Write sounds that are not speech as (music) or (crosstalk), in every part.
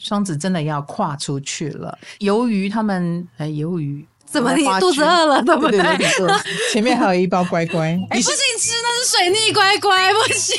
双子真的要跨出去了。由于他们，哎，由于怎么你肚子饿了，对不对？前面还有一包乖乖，哎，不行吃，那是水逆乖乖，不行。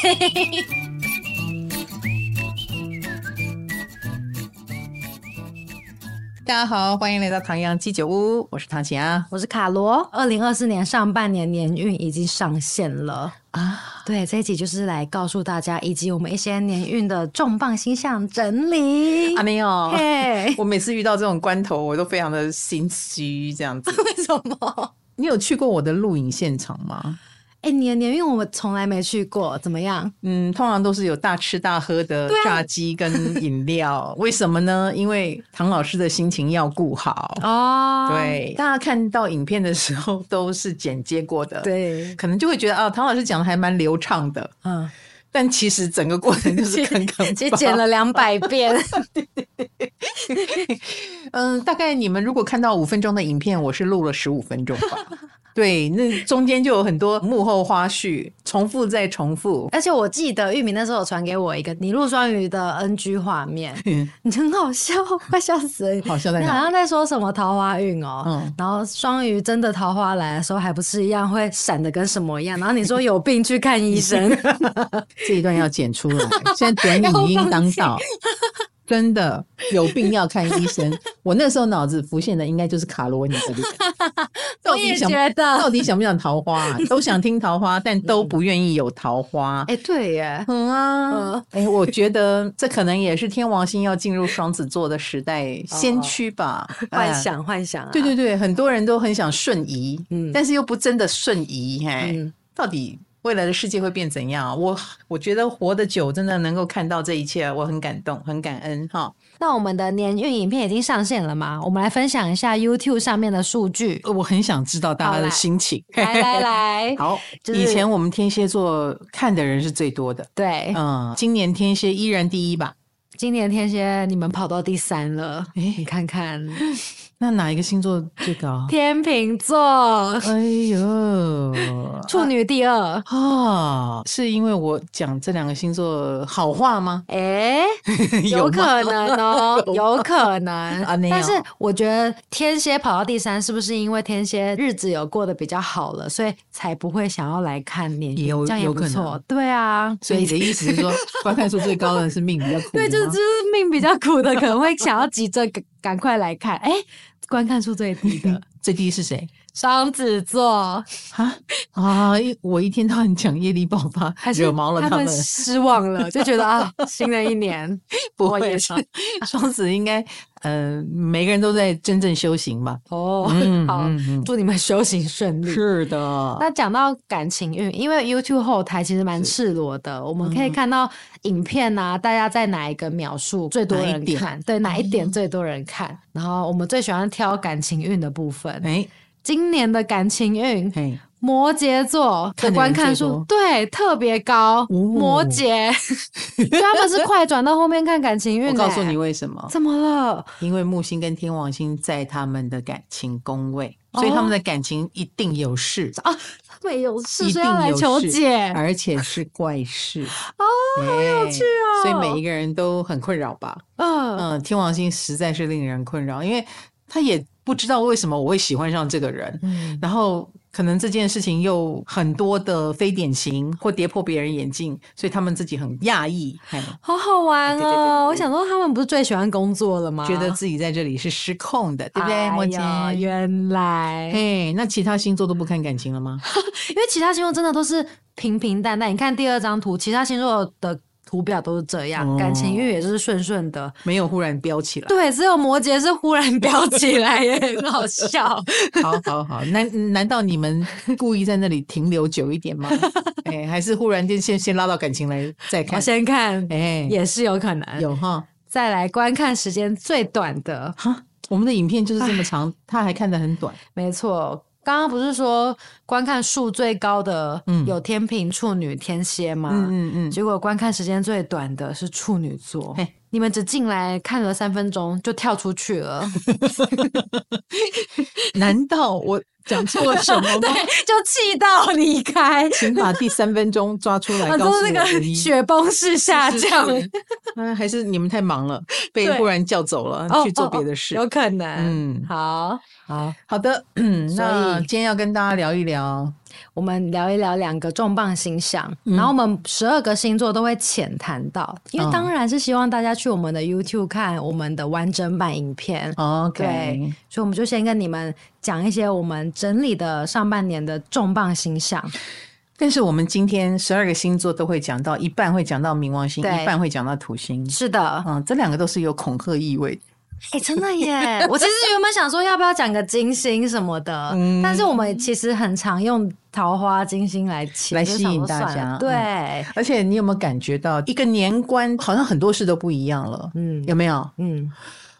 大家好，欢迎来到唐阳鸡酒屋，我是唐綺阳，我是卡罗。二零二四年上半年年运已经上线了啊！对，这一集就是来告诉大家，以及我们一些年运的重磅星象整理。啊，没有，嘿，(laughs) 我每次遇到这种关头，我都非常的心虚，这样子。(laughs) 为什么？你有去过我的录影现场吗？哎、欸，年年运我们从来没去过，怎么样？嗯，通常都是有大吃大喝的炸鸡跟饮料。啊、为什么呢？因为唐老师的心情要顾好哦。对，大家看到影片的时候都是剪接过的，对，可能就会觉得啊，唐老师讲的还蛮流畅的。嗯，(laughs) 但其实整个过程就是刚刚其实剪了两百遍。(laughs) 嗯，大概你们如果看到五分钟的影片，我是录了十五分钟吧。对，那中间就有很多幕后花絮，重复再重复。而且我记得玉米那时候有传给我一个你录双鱼的 NG 画面，你很好笑，快笑死了！(laughs) 好笑在哪？你好像在说什么桃花运哦，嗯，然后双鱼真的桃花来的时候，还不是一样会闪的跟什么一样？然后你说有病去看医生，(laughs) 这一段要剪出来。现在短影音当道。(laughs) 真的有病要看医生。(laughs) 我那时候脑子浮现的应该就是卡罗你的脸。(laughs) 我也觉得，到底想不想桃花啊？(laughs) 都想听桃花，但都不愿意有桃花。哎、欸，对耶，嗯啊，哎、欸，我觉得这可能也是天王星要进入双子座的时代先驱吧。幻想，幻想、啊。对对对，很多人都很想瞬移，嗯，但是又不真的瞬移，哎、嗯，到底？未来的世界会变怎样？我我觉得活得久，真的能够看到这一切，我很感动，很感恩哈。那我们的年运影片已经上线了吗？我们来分享一下 YouTube 上面的数据。我很想知道大家的心情。来来来，(laughs) 好，以前我们天蝎座看的人是最多的，对，嗯，今年天蝎依然第一吧？今年天蝎你们跑到第三了，哎，你看看。那哪一个星座最高？天秤座。哎呦，(laughs) 处女第二啊、哦！是因为我讲这两个星座好话吗？(laughs) 哎、(laughs) 欸，有可能哦，有可能啊。但是我觉得天蝎跑到第三，是不是因为天蝎日子有过得比较好了，所以才不会想要来看年这样也不错。对啊，所以你的意思是说，观看数最高的是命比较苦？对，就是就是命比较苦的，可能会想要急着赶快来看。哎、欸。观看数最低的，(laughs) 最低是谁？双子座啊啊！我一天到晚讲业力爆发，惹毛了他们，失望了，就觉得啊，(laughs) 新的一年 (laughs) 不会是双子应该呃，每个人都在真正修行吧？哦，嗯、(laughs) 好、嗯，祝你们修行顺利。是的。那讲到感情运，因为 YouTube 后台其实蛮赤裸的，我们可以看到影片啊，大家在哪一个描述最多人看？对，哪一点最多人看？然后我们最喜欢挑感情运的部分。哎。今年的感情运，摩羯座的观看数对特别高。哦、摩羯，(laughs) 他们是快转到后面看感情运。我告诉你为什么？怎么了？因为木星跟天王星在他们的感情宫位，所以他们的感情一定有事、哦、啊！他们有事，一定要来求解，而且是怪事 (laughs) 哦，好有趣哦！所以每一个人都很困扰吧？嗯嗯，天王星实在是令人困扰，因为他也。不知道为什么我会喜欢上这个人，嗯，然后可能这件事情又很多的非典型或跌破别人眼镜，所以他们自己很讶异，好好玩哦！对对对对对，我想说，他们不是最喜欢工作了吗？觉得自己在这里是失控的，对不对？哎呀，原来，嘿，那其他星座都不看感情了吗？(laughs) 因为其他星座真的都是平平淡淡。你看第二张图，其他星座的。图表都是这样，哦、感情运也是顺顺的，没有忽然飙起来。对，只有摩羯是忽然飙起来，也很好笑。(laughs) 好好好，难难道你们故意在那里停留久一点吗？哎、欸，还是忽然间先先拉到感情来再看？我先看，哎、欸，也是有可能有哈。再来观看时间最短的哈，我们的影片就是这么长，他还看得很短。没错。刚刚不是说观看数最高的有天平、处女、天蝎吗？嗯嗯嗯。结果观看时间最短的是处女座。嘿，你们只进来看了三分钟就跳出去了。(laughs) 难道我讲错了什么吗？(laughs) 就气到离开，请把第三分钟抓出来，(laughs) 告诉我那个雪崩式下降。嗯，还是你们太忙了，被忽然叫走了去做别的事，有可能。嗯，好，好好的。(clears throat) 那今天要跟大家聊一聊。我们聊一聊两个重磅星象，嗯、然后我们十二个星座都会浅谈到，因为当然是希望大家去我们的 YouTube 看我们的完整版影片。OK，对，所以我们就先跟你们讲一些我们整理的上半年的重磅星象。但是我们今天十二个星座都会讲到，一半会讲到冥王星，对一半会讲到土星。是的，嗯，这两个都是有恐吓意味。哎、欸，真的耶！我其实原本想说要不要讲个金星什么的，(laughs) 嗯、但是我们其实很常用桃花、金星来来吸引大家。对、嗯，而且你有没有感觉到一个年关好像很多事都不一样了？嗯，有没有？嗯。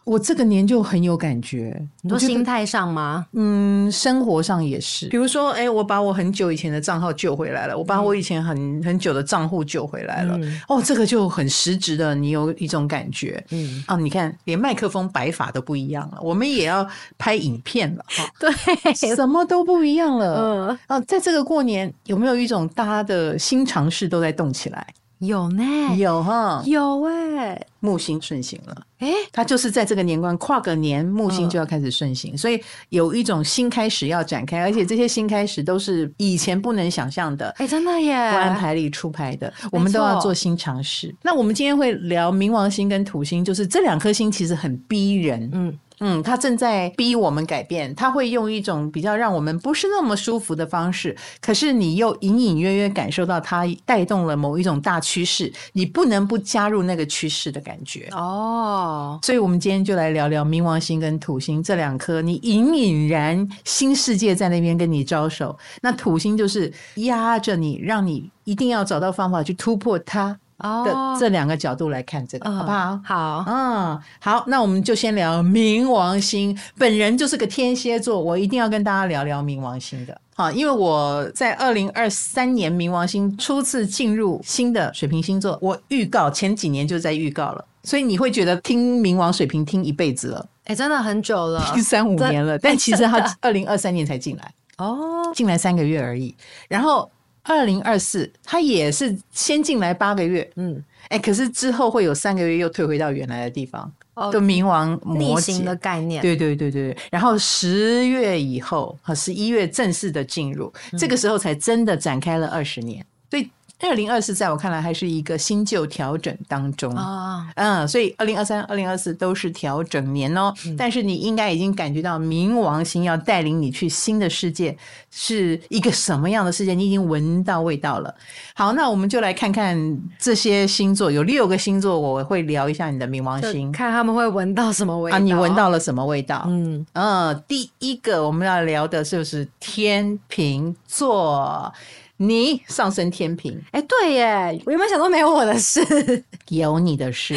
我这个年就很有感觉，你说心态上吗？嗯，生活上也是。比如说，哎、欸，我把我很久以前的账号救回来了，我把我以前很很久的账户救回来了。嗯、哦，这个就很实质的，你有一种感觉。嗯，哦，你看，连麦克风摆法都不一样了，我们也要拍影片了。哈，(laughs) 对，什么都不一样了。嗯，哦，在这个过年，有没有一种大家的新尝试都在动起来？有呢，有哈，有哎，木星顺行了，哎，它就是在这个年关跨个年，木星就要开始顺行，所以有一种新开始要展开，而且这些新开始都是以前不能想象的，哎，真的耶，不按牌理出牌的，我们都要做新尝试。那我们今天会聊冥王星跟土星，就是这两颗星其实很逼人，嗯。嗯，他正在逼我们改变，他会用一种比较让我们不是那么舒服的方式，可是你又隐隐约约感受到他带动了某一种大趋势，你不能不加入那个趋势的感觉哦。所以，我们今天就来聊聊冥王星跟土星这两颗，你隐隐然新世界在那边跟你招手，那土星就是压着你，让你一定要找到方法去突破它。的这两个角度来看这个，好不好？好，嗯，好，那我们就先聊冥王星。本人就是个天蝎座，我一定要跟大家聊聊冥王星的。好，因为我在二零二三年冥王星初次进入新的水瓶星座，我预告前几年就在预告了，所以你会觉得听冥王水瓶听一辈子了，哎，真的很久了，听三五年了，但其实他二零二三年才进来，(laughs) 哦，进来三个月而已，然后。二零二四，他也是先进来八个月，嗯，哎，可是之后会有三个月又退回到原来的地方，哦，的冥王模型的概念，对对对对，然后十月以后和十一月正式的进入，嗯，这个时候才真的展开了二十年，所以。二零二四在我看来还是一个新旧调整当中啊，嗯，所以二零二三、二零二四都是调整年哦。嗯、但是你应该已经感觉到冥王星要带领你去新的世界，是一个什么样的世界？你已经闻到味道了。好，那我们就来看看这些星座，有六个星座，我会聊一下你的冥王星，看他们会闻到什么味道啊？你闻到了什么味道？嗯嗯，第一个我们要聊的就是天秤座。你上升天平，哎、欸，对耶，我有没有想说没有我的事？(laughs) 有你的事。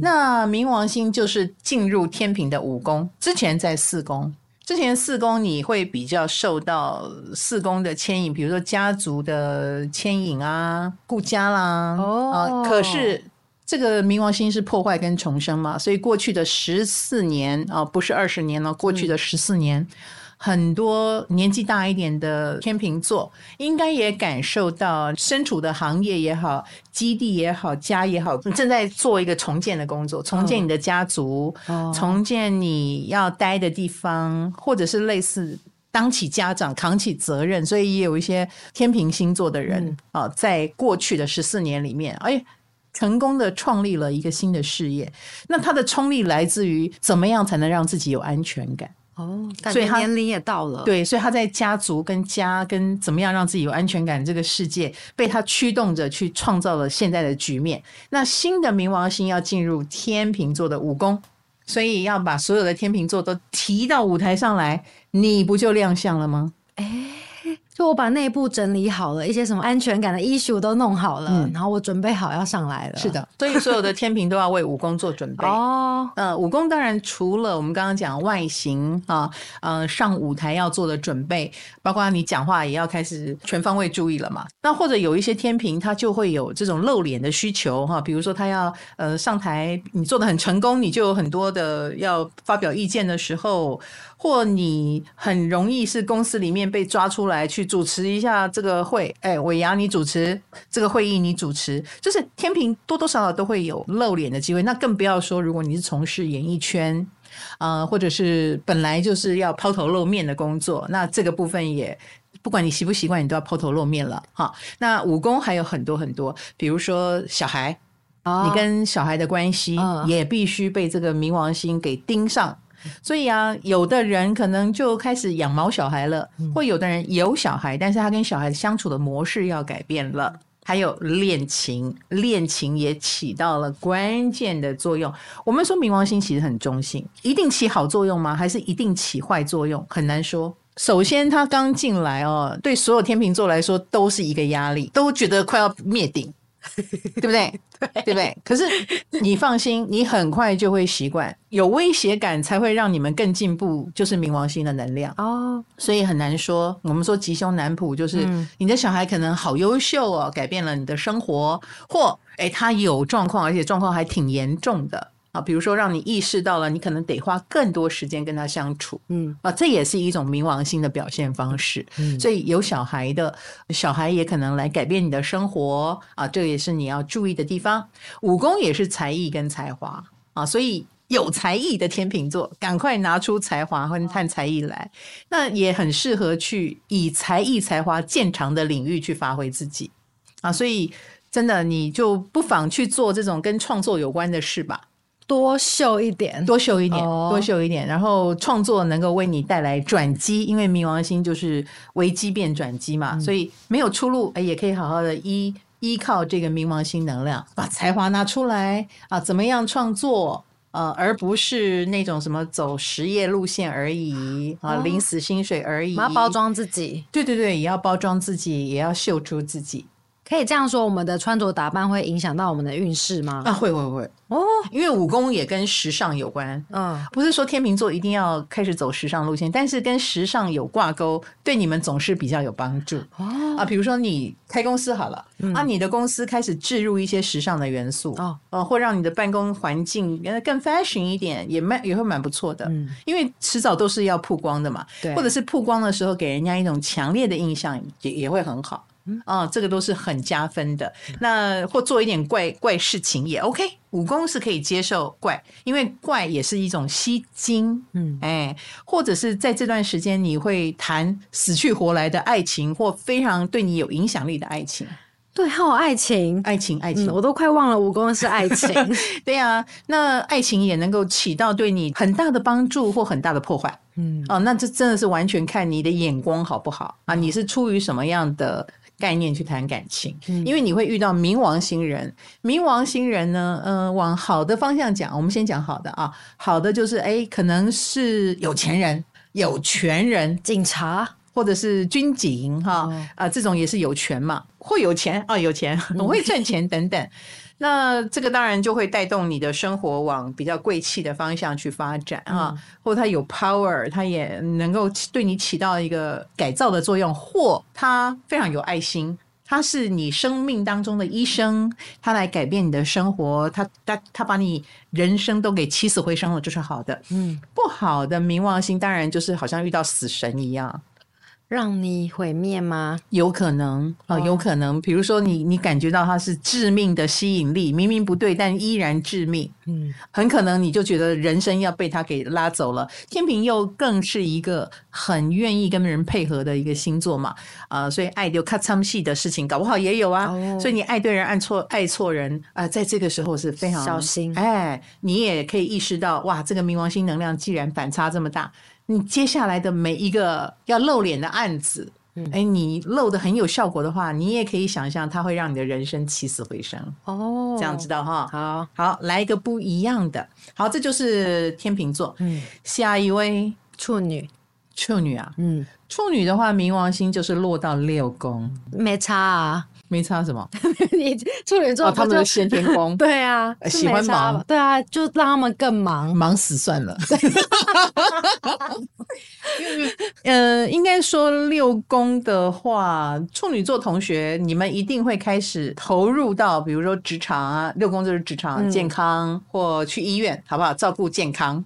那冥王星就是进入天平的五宫，之前在四宫，之前四宫你会比较受到四宫的牵引，比如说家族的牵引啊，顾家啦。哦、呃，可是这个冥王星是破坏跟重生嘛，所以过去的十四年啊、呃，不是二十年了，过去的十四年。嗯很多年纪大一点的天秤座，应该也感受到身处的行业也好、基地也好、家也好，正在做一个重建的工作，重建你的家族，哦、重建你要待的地方，或者是类似当起家长、扛起责任。所以也有一些天秤星座的人啊，在过去的十四年里面，哎，成功的创立了一个新的事业。那他的冲力来自于怎么样才能让自己有安全感？哦，所以他年龄也到了，对，所以他在家族跟家跟怎么样让自己有安全感这个世界被他驱动着去创造了现在的局面。那新的冥王星要进入天秤座的五宫，所以要把所有的天秤座都提到舞台上来，你不就亮相了吗？哎，就我把内部整理好了，一些什么安全感的 issue 都弄好了，嗯、然后我准备好要上来了。是的，(laughs) 所以所有的天平都要为武功做准备哦。呃，武功当然除了我们刚刚讲外形啊，呃，上舞台要做的准备，包括你讲话也要开始全方位注意了嘛。那或者有一些天平，他就会有这种露脸的需求哈，比如说他要呃上台，你做的很成功，你就有很多的要发表意见的时候。或你很容易是公司里面被抓出来去主持一下这个会，哎，尾牙你主持这个会议，你主持，就是天平多多少少都会有露脸的机会。那更不要说，如果你是从事演艺圈，呃，或者是本来就是要抛头露面的工作，那这个部分也不管你习不习惯，你都要抛头露面了哈。那武功还有很多很多，比如说小孩，你跟小孩的关系也必须被这个冥王星给盯上。所以啊，有的人可能就开始养毛小孩了，或有的人有小孩，但是他跟小孩相处的模式要改变了。还有恋情，恋情也起到了关键的作用。我们说冥王星其实很中性，一定起好作用吗？还是一定起坏作用？很难说。首先，他刚进来哦，对所有天秤座来说都是一个压力，都觉得快要灭顶。(laughs) 对不对？对不对？可是你放心，你很快就会习惯。有威胁感才会让你们更进步，就是冥王星的能量哦。所以很难说。我们说吉凶难卜，就是你的小孩可能好优秀哦，改变了你的生活，或诶他有状况，而且状况还挺严重的。啊，比如说让你意识到了，你可能得花更多时间跟他相处，嗯，啊，这也是一种冥王星的表现方式。嗯，所以有小孩的小孩也可能来改变你的生活啊，这也是你要注意的地方。武功也是才艺跟才华啊，所以有才艺的天秤座，赶快拿出才华和探才艺来，那也很适合去以才艺才华见长的领域去发挥自己啊。所以真的，你就不妨去做这种跟创作有关的事吧。多秀一点，多秀一点，多秀一点，然后创作能够为你带来转机，因为冥王星就是危机变转机嘛，嗯、所以没有出路，哎，也可以好好的依依靠这个冥王星能量，把才华拿出来啊，怎么样创作，呃，而不是那种什么走实业路线而已啊，领死薪水而已，要包装自己，对对对，也要包装自己，也要秀出自己。可以这样说，我们的穿着打扮会影响到我们的运势吗？啊，会会会哦，因为武功也跟时尚有关。嗯，不是说天秤座一定要开始走时尚路线，但是跟时尚有挂钩，对你们总是比较有帮助。哦啊，比如说你开公司好了，嗯、啊，你的公司开始置入一些时尚的元素哦，呃，会让你的办公环境更 fashion 一点，也蛮也会蛮不错的。嗯，因为迟早都是要曝光的嘛，对，或者是曝光的时候给人家一种强烈的印象，也也会很好。啊、哦，这个都是很加分的。那或做一点怪怪事情也 OK，武功是可以接受怪，因为怪也是一种吸睛。嗯，哎，或者是在这段时间你会谈死去活来的爱情，或非常对你有影响力的爱情。对，还有爱情，爱情，爱情，嗯、我都快忘了武功是爱情。(laughs) 对呀、啊，那爱情也能够起到对你很大的帮助或很大的破坏。嗯，哦，那这真的是完全看你的眼光好不好啊？你是出于什么样的？概念去谈感情，因为你会遇到冥王星人。冥王星人呢，嗯、呃，往好的方向讲，我们先讲好的啊。好的就是，哎，可能是有钱人、有权人、警察，或者是军警，哈啊、哦呃，这种也是有权嘛，会有钱啊、哦，有钱，(laughs) 很会赚钱等等。那这个当然就会带动你的生活往比较贵气的方向去发展啊，嗯、或者他有 power，他也能够对你起到一个改造的作用，或他非常有爱心，他是你生命当中的医生，他来改变你的生活，他他他把你人生都给起死回生了，就是好的。嗯，不好的冥王星当然就是好像遇到死神一样。让你毁灭吗？有可能啊，有可能。比如说你，你你感觉到它是致命的吸引力，明明不对，但依然致命。嗯，很可能你就觉得人生要被它给拉走了。天平又更是一个很愿意跟人配合的一个星座嘛，啊、呃，所以爱丢卡仓戏的事情，搞不好也有啊。哦、所以你爱对人，爱错爱错人啊、呃，在这个时候是非常小心。哎，你也可以意识到，哇，这个冥王星能量既然反差这么大。你接下来的每一个要露脸的案子，嗯，哎，你露得很有效果的话，你也可以想象它会让你的人生起死回生哦。这样知道哈？好，好，来一个不一样的。好，这就是天秤座。嗯，下一位处女，处女啊，嗯，处女的话，冥王星就是落到六宫，没差啊。没差什么？(laughs) 你处女座、哦，他们的先天宫，(laughs) 对啊，喜欢忙，对啊，就让他们更忙，忙死算了。(laughs) 呃，应该说六宫的话，处女座同学，你们一定会开始投入到，比如说职场啊，六宫就是职场、嗯、健康，或去医院，好不好？照顾健康。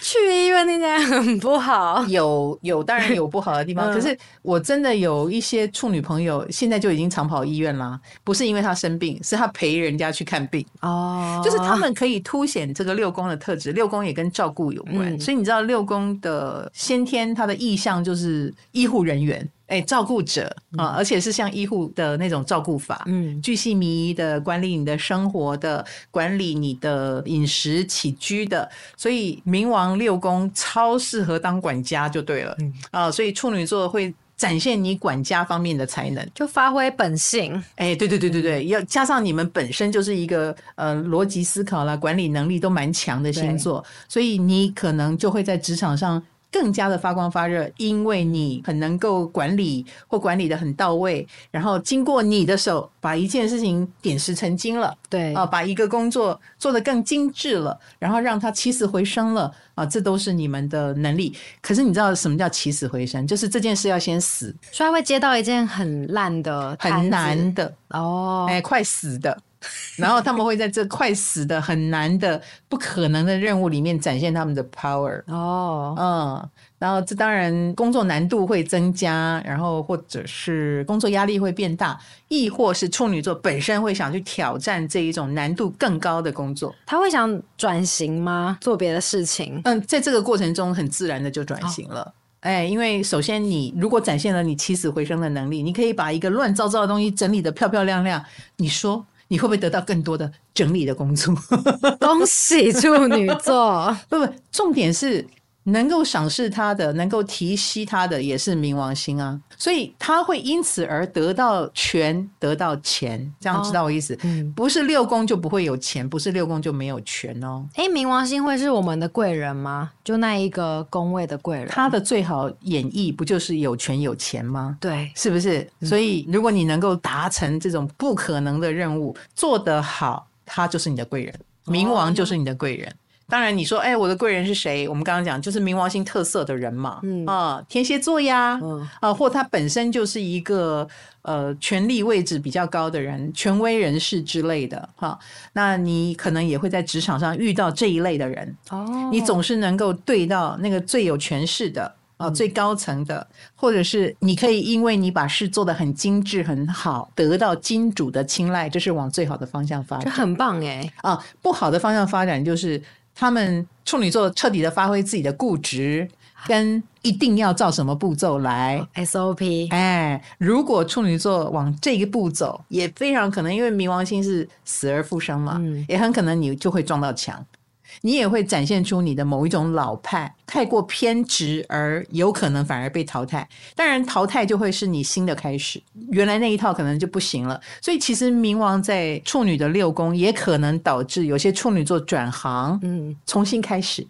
去医院那家很不好，有有，当然有不好的地方。嗯、可是我真的有一些处女朋友，现在就已经长跑。跑医院啦，不是因为他生病，是他陪人家去看病。哦。就是他们可以凸显这个六宫的特质，六宫也跟照顾有关，嗯、所以你知道六宫的先天它的意向就是医护人员，哎，照顾者啊，嗯、而且是像医护的那种照顾法，嗯，巨细靡遗的管理你的生活的，管理你的饮食起居的，所以冥王六宫超适合当管家就对了，嗯。啊，所以处女座会。展现你管家方面的才能，就发挥本性。哎，对对对对对，要加上你们本身就是一个呃逻辑思考啦，管理能力都蛮强的星座，所以你可能就会在职场上。更加的发光发热，因为你很能够管理或管理的很到位，然后经过你的手，把一件事情点石成金了，对啊，把一个工作做得更精致了，然后让它起死回生了啊，这都是你们的能力。可是你知道什么叫起死回生？就是这件事要先死，所以会接到一件很烂的、很难的哦，哎，快死的。(laughs) 然后他们会在这快死的、很难的、不可能的任务里面展现他们的 power 哦，嗯，然后这当然工作难度会增加，然后或者是工作压力会变大，亦或是处女座本身会想去挑战这一种难度更高的工作。他会想转型吗？做别的事情？嗯，在这个过程中很自然的就转型了。哦、哎，因为首先你如果展现了你起死回生的能力，你可以把一个乱糟糟的东西整理得漂漂亮亮。你说。你会不会得到更多的整理的工作？(laughs) 恭喜处女座！不不，重点是。能够赏识他的，能够提携他的，也是冥王星啊，所以他会因此而得到权，得到钱，这样知道我意思？哦嗯、不是六宫就不会有钱，不是六宫就没有权哦。哎，冥王星会是我们的贵人吗？就那一个宫位的贵人，他的最好演绎不就是有权有钱吗？对，是不是？所以如果你能够达成这种不可能的任务，做得好，他就是你的贵人，冥王就是你的贵人。哦当然，你说，哎，我的贵人是谁？我们刚刚讲，就是冥王星特色的人嘛，嗯。啊，天蝎座呀，嗯。啊，或他本身就是一个呃权力位置比较高的人，权威人士之类的，哈、啊，那你可能也会在职场上遇到这一类的人。哦，你总是能够对到那个最有权势的啊，最高层的，或者是你可以因为你把事做得很精致很好，得到金主的青睐，这是往最好的方向发展，这很棒哎啊，不好的方向发展就是。他们处女座彻底的发挥自己的固执，跟一定要照什么步骤来 SOP。哎，如果处女座往这一步走，也非常可能，因为冥王星是死而复生嘛，嗯，也很可能你就会撞到墙。你也会展现出你的某一种老派，太过偏执而有可能反而被淘汰。当然，淘汰就会是你新的开始，原来那一套可能就不行了。所以，其实冥王在处女的六宫也可能导致有些处女座转行，嗯，重新开始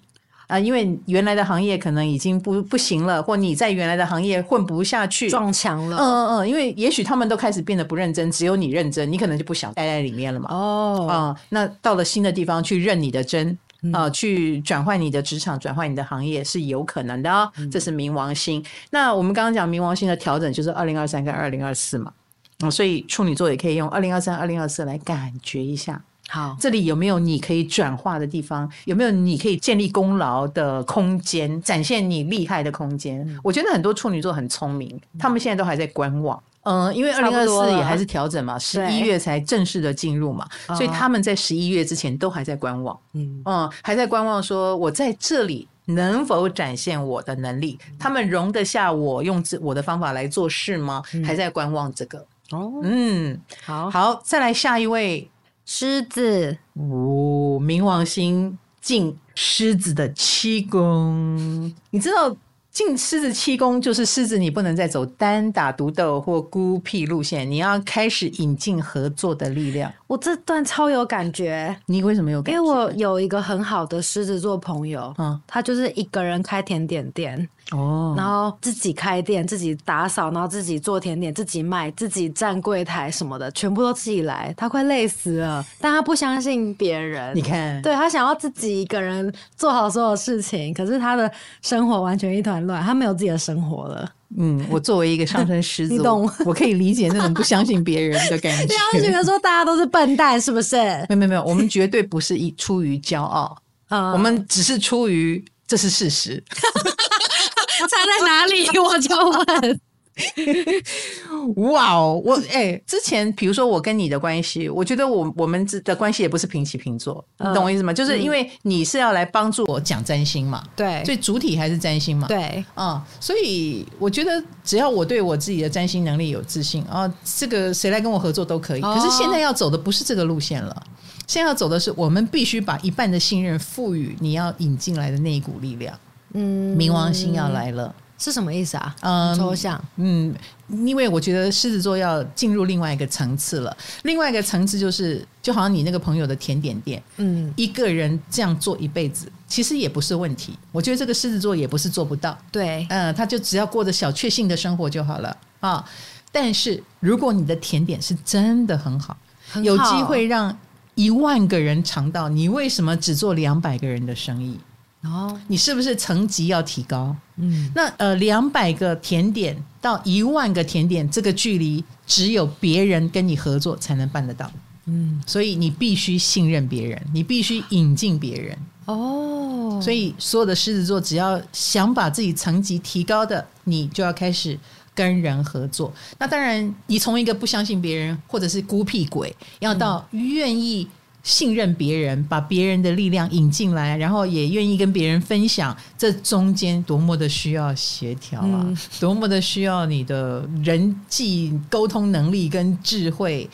啊，因为原来的行业可能已经不不行了，或你在原来的行业混不下去，撞墙了。嗯嗯嗯，因为也许他们都开始变得不认真，只有你认真，你可能就不想待在里面了嘛。哦，啊，那到了新的地方去认你的真。啊，去转换你的职场，转换你的行业是有可能的哦。这是冥王星。嗯、那我们刚刚讲冥王星的调整，就是二零二三跟二零二四嘛。啊，所以处女座也可以用二零二三、二零二四来感觉一下。好，这里有没有你可以转化的地方？有没有你可以建立功劳的空间？展现你厉害的空间？嗯、我觉得很多处女座很聪明，他们现在都还在观望。嗯，因为二零二四也还是调整嘛，十一月才正式的进入嘛，所以他们在十一月之前都还在观望，嗯嗯，还在观望，说我在这里能否展现我的能力？嗯、他们容得下我用我的方法来做事吗？嗯、还在观望这个。哦，嗯，好，好，再来下一位，狮子，哦，冥王星进狮子的七宫，你知道？进狮子七宫就是狮子，你不能再走单打独斗或孤僻路线，你要开始引进合作的力量。我这段超有感觉，你为什么有感觉？因为我有一个很好的狮子座朋友，嗯，他就是一个人开甜点店，哦，然后自己开店，自己打扫，然后自己做甜点，自己卖，自己站柜台什么的，全部都自己来。他快累死了，但他不相信别人。你看，对，他想要自己一个人做好所有事情，可是他的生活完全一团乱，他没有自己的生活了。嗯，我作为一个上升狮子，你懂，我可以理解那种不相信别人的感觉。你要觉得说大家都是笨蛋，是不是？没有没有没有，我们绝对不是一出于骄傲，(laughs) 嗯，我们只是出于这是事实。差在哪里？(laughs) 我就问。(laughs) 哇哦，我哎、欸，之前比如说我跟你的关系，我觉得我我们的关系也不是平起平坐，你懂我意思吗？就是因为你是要来帮助我讲占星嘛，对，所以主体还是占星嘛，对，嗯，所以我觉得只要我对我自己的占星能力有自信，啊，这个谁来跟我合作都可以。可是现在要走的不是这个路线了，现在要走的是我们必须把一半的信任赋予你要引进来的那一股力量。嗯，冥王星要来了。是什么意思啊？嗯，抽象。嗯，因为我觉得狮子座要进入另外一个层次了。另外一个层次就是，就好像你那个朋友的甜点店，嗯，一个人这样做一辈子，其实也不是问题。我觉得这个狮子座也不是做不到。对，嗯，他就只要过着小确幸的生活就好了啊。但是如果你的甜点是真的很好，很好，有机会让一万个人尝到，你为什么只做两百个人的生意？哦，你是不是层级要提高？嗯，那呃，两百个甜点到一万个甜点，这个距离只有别人跟你合作才能办得到。嗯，所以你必须信任别人，你必须引进别人。哦，所以所有的狮子座只要想把自己层级提高的，你就要开始跟人合作。那当然，你从一个不相信别人或者是孤僻鬼，要到愿意。信任别人，把别人的力量引进来，然后也愿意跟别人分享，这中间多么的需要协调啊，嗯、多么的需要你的人际沟通能力跟智慧，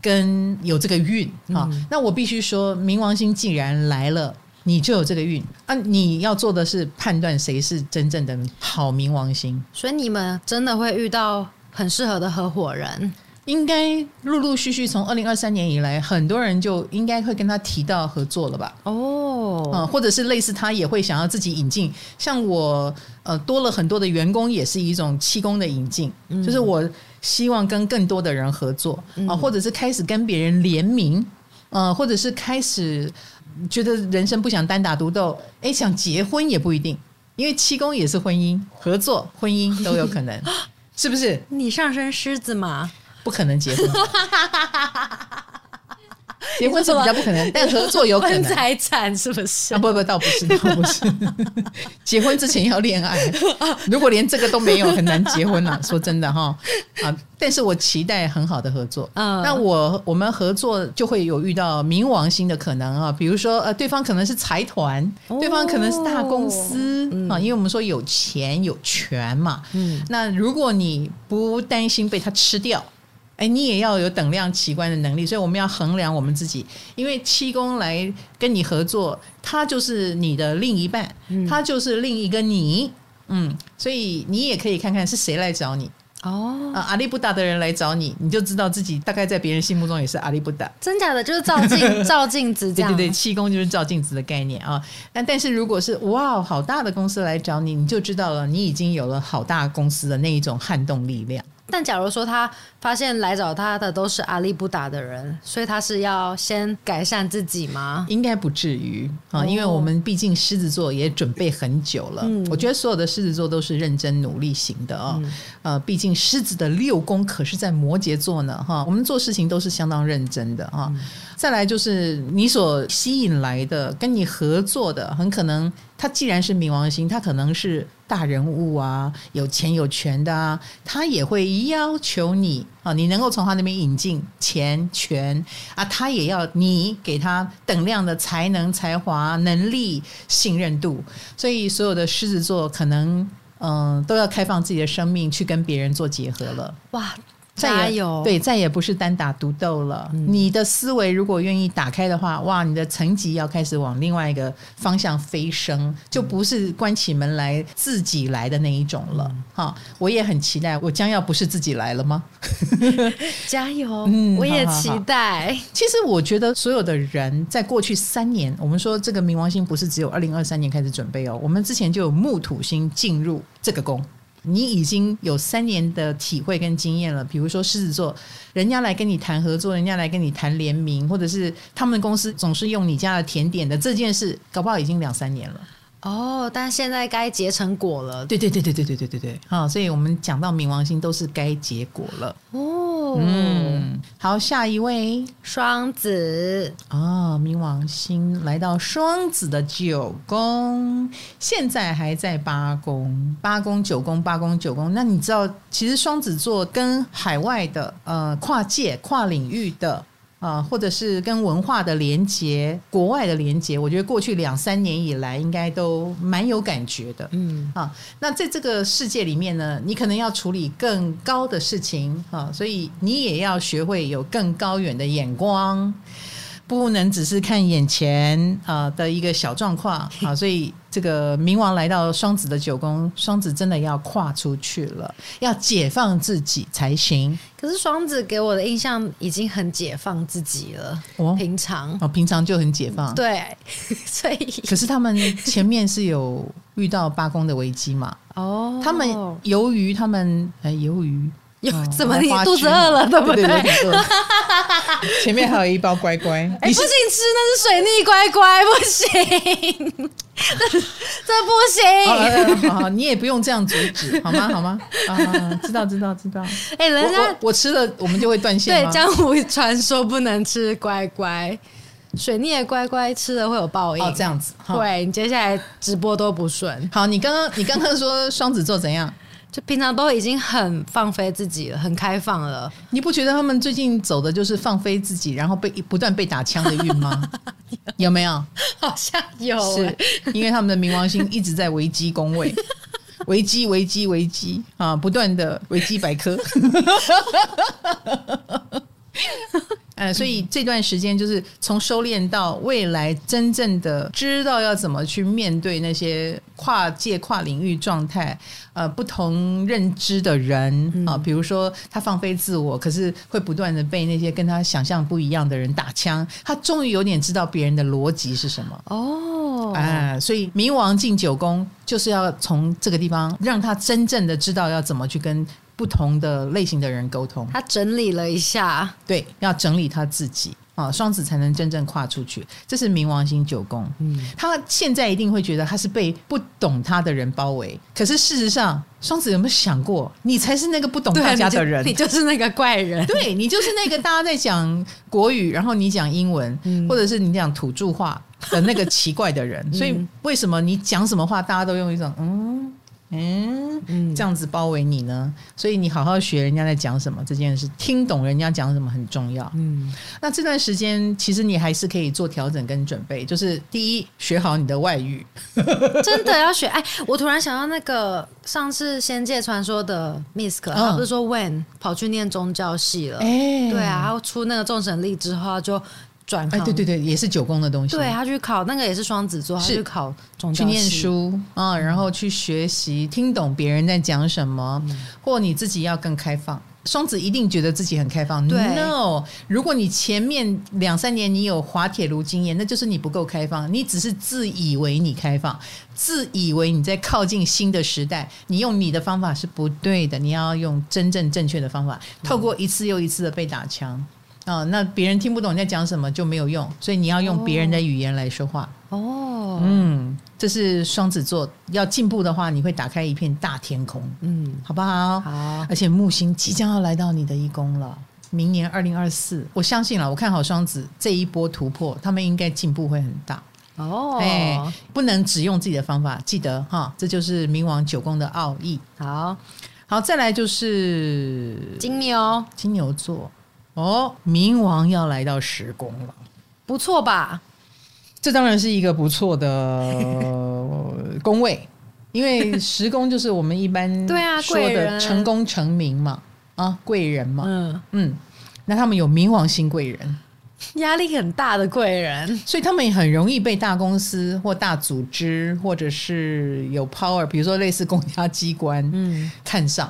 跟有这个运啊。嗯、那我必须说，冥王星既然来了，你就有这个运啊。你要做的是判断谁是真正的好冥王星，所以你们真的会遇到很适合的合伙人。应该陆陆续续从二零二三年以来，很多人就应该会跟他提到合作了吧？哦，嗯，或者是类似他也会想要自己引进，像我呃多了很多的员工，也是一种气功的引进，嗯、就是我希望跟更多的人合作啊，或者是开始跟别人联名，呃，或者是开始觉得人生不想单打独斗，哎，想结婚也不一定，因为七宫也是婚姻、合作、婚姻都有可能，(laughs) 是不是？你上升狮子吗？不可能结婚，(laughs) 结婚是比较不可能，但合作有可能。财产是不是？啊，不不，倒不是，(laughs) 倒不是。结婚之前要恋爱，如果连这个都没有，很难结婚了。(laughs) 说真的哈，啊，但是我期待很好的合作。嗯，那我我们合作就会有遇到冥王星的可能啊，比如说呃，对方可能是财团，对方可能是大公司啊，因为我们说有钱有权嘛。嗯，那如果你不担心被他吃掉。哎，你也要有等量奇观的能力，所以我们要衡量我们自己。因为七宫来跟你合作，他就是你的另一半，嗯、他就是另一个你，嗯，所以你也可以看看是谁来找你哦。啊，阿里不达的人来找你，你就知道自己大概在别人心目中也是阿里不达。真假的，就是照镜 (laughs) 照镜子这样。对对对，七宫就是照镜子的概念啊。但但是如果是哇，好大的公司来找你，你就知道了，你已经有了好大公司的那一种撼动力量。但假如说他发现来找他的都是阿力不打的人，所以他是要先改善自己吗？应该不至于啊，因为我们毕竟狮子座也准备很久了。嗯，我觉得所有的狮子座都是认真努力型的啊。嗯、呃，毕竟狮子的六宫可是在摩羯座呢，哈，我们做事情都是相当认真的啊。嗯、再来就是你所吸引来的跟你合作的，很可能他既然是冥王星，他可能是。大人物啊，有钱有权的啊，他也会要求你啊，你能够从他那边引进钱权啊，他也要你给他等量的才能、才华、能力、信任度。所以，所有的狮子座可能嗯、都要开放自己的生命去跟别人做结合了。哇，加油！对，再也不是单打独斗了。嗯、你的思维如果愿意打开的话，哇，你的层级要开始往另外一个方向飞升，就不是关起门来自己来的那一种了。哈、嗯，我也很期待，我将要不是自己来了吗？(laughs) 加油！嗯，我也期待。其实我觉得所有的人在过去三年，我们说这个冥王星不是只有二零二三年开始准备哦，我们之前就有木土星进入这个宫。你已经有三年的体会跟经验了，比如说狮子座，人家来跟你谈合作，人家来跟你谈联名，或者是他们公司总是用你家的甜点的这件事，搞不好已经两三年了。哦，但现在该结成果了。对对对对对对对对对，好，所以我们讲到冥王星都是该结果了。哦，嗯，好，下一位双子哦，冥王星来到双子的九宫，现在还在八宫，八宫九宫八宫九宫。那你知道，其实双子座跟海外的呃跨界跨领域的。啊，或者是跟文化的连接、国外的连接，我觉得过去两三年以来应该都蛮有感觉的。嗯，啊，那在这个世界里面呢，你可能要处理更高的事情啊，所以你也要学会有更高远的眼光。不能只是看眼前啊的一个小状况 (laughs) 啊，所以这个冥王来到双子的九宫，双子真的要跨出去了，要解放自己才行。可是双子给我的印象已经很解放自己了，哦、平常哦，平常就很解放。对，(laughs) 所以可是他们前面是有遇到八宫的危机嘛？(laughs) 哦，他们由于他们哎，由于。有怎么你肚子饿了，对不对？对对对 (laughs) 前面还有一包乖乖，哎，不行吃，那是水逆乖乖，不行，这这不行。好，好，你也不用这样阻止，好吗？(laughs) 好吗？啊，知道，知道，知道。哎，人家我，我吃了，我们就会断线。对，江湖传说不能吃乖乖，水逆的乖乖吃了会有报应。哦，这样子。对，你接下来直播都不顺。好，你刚刚你刚刚说双子座怎样？就平常都已经很放飞自己了，很开放了。你不觉得他们最近走的就是放飞自己，然后被不断被打枪的运吗？(laughs) 有没有？好像有，是因为他们的冥王星一直在危机工位，(laughs) 危机危机危机啊，不断的维基百科。呃，所以这段时间就是从收敛到未来，真正的知道要怎么去面对那些跨界、跨领域状态，呃，不同认知的人啊，比如说他放飞自我，可是会不断的被那些跟他想象不一样的人打枪，他终于有点知道别人的逻辑是什么。哦，哎，所以冥王进九宫就是要从这个地方让他真正的知道要怎么去跟。不同的类型的人沟通，他整理了一下，对，要整理他自己啊，双子才能真正跨出去。这是冥王星九宫，嗯，他现在一定会觉得他是被不懂他的人包围。可是事实上，双子有没有想过，你才是那个不懂大家的人，你就，你就是那个怪人，(laughs) 对，你就是那个大家在讲国语，(laughs) 然后你讲英文，嗯、或者是你讲土著话的那个奇怪的人。(laughs) 嗯、所以为什么你讲什么话，大家都用一种嗯？嗯，这样子包围你呢，所以你好好学人家在讲什么这件事，听懂人家讲什么很重要。嗯，那这段时间其实你还是可以做调整跟准备，就是第一，学好你的外语，(laughs) 真的要学。哎，我突然想到那个上次《仙界传说》的 Misk，他不是说 When 跑去念宗教系了？哎，对啊，然后出那个众神力之后就。转哎，对对对，也是九宫的东西。对，他去考那个也是双子座，他去考去念书啊、嗯，然后去学习，听懂别人在讲什么，嗯、或你自己要更开放。双子一定觉得自己很开放。对 No，如果你前面两三年你有滑铁卢经验，那就是你不够开放，你只是自以为你开放，自以为你在靠近新的时代，你用你的方法是不对的，你要用真正正确的方法，透过一次又一次的被打枪。哦，那别人听不懂你在讲什么就没有用，所以你要用别人的语言来说话。哦，嗯，这是双子座要进步的话，你会打开一片大天空。嗯，好不好？好。而且木星即将要来到你的一宫了，明年二零二四，我相信了，我看好双子这一波突破，他们应该进步会很大。哦，哎，不能只用自己的方法，记得哈，这就是冥王九宫的奥义。好，好，再来就是金牛，金牛座。哦，冥王要来到十宫了，不错吧？这当然是一个不错的 (laughs) 宫位，因为十宫就是我们一般 (laughs) 对啊，说的成功成名嘛。啊，贵人嘛，嗯嗯，那他们有冥王星贵人。压力很大的贵人，所以他们也很容易被大公司或大组织，或者是有 power，比如说类似公家机关，嗯，看上。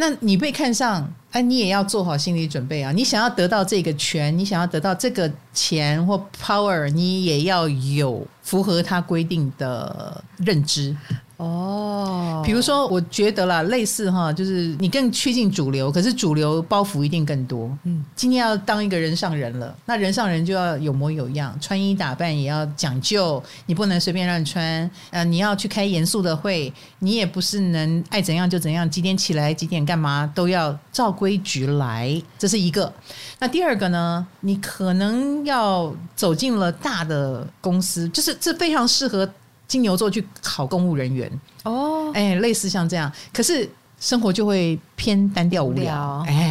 那你被看上，哎，你也要做好心理准备啊！你想要得到这个权，你想要得到这个钱或 power，你也要有符合他规定的认知。哦，比如说，我觉得啦，类似哈，就是你更趋近主流，可是主流包袱一定更多。嗯，今天要当一个人上人了，那人上人就要有模有样，穿衣打扮也要讲究，你不能随便乱穿。呃，你要去开严肃的会，你也不是能爱怎样就怎样，几点起来，几点干嘛，都要照规矩来。这是一个。那第二个呢，你可能要走进了大的公司，就是这非常适合。金牛座去考公务人员。哦，哎，类似像这样，可是生活就会偏单调无聊，哎。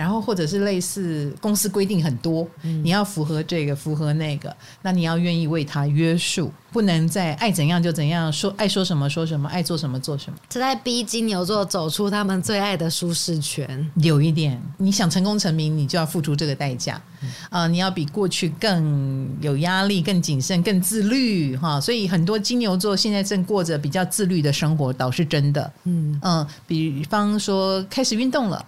然后或者是类似公司规定很多，嗯、你要符合这个符合那个，那你要愿意为他约束，不能再爱怎样就怎样说，爱说什么说什么，爱做什么做什么，这在逼金牛座走出他们最爱的舒适圈。有一点，你想成功成名，你就要付出这个代价啊、嗯呃！你要比过去更有压力、更谨慎、更自律哈。所以很多金牛座现在正过着比较自律的生活，倒是真的。嗯嗯，比方说开始运动了。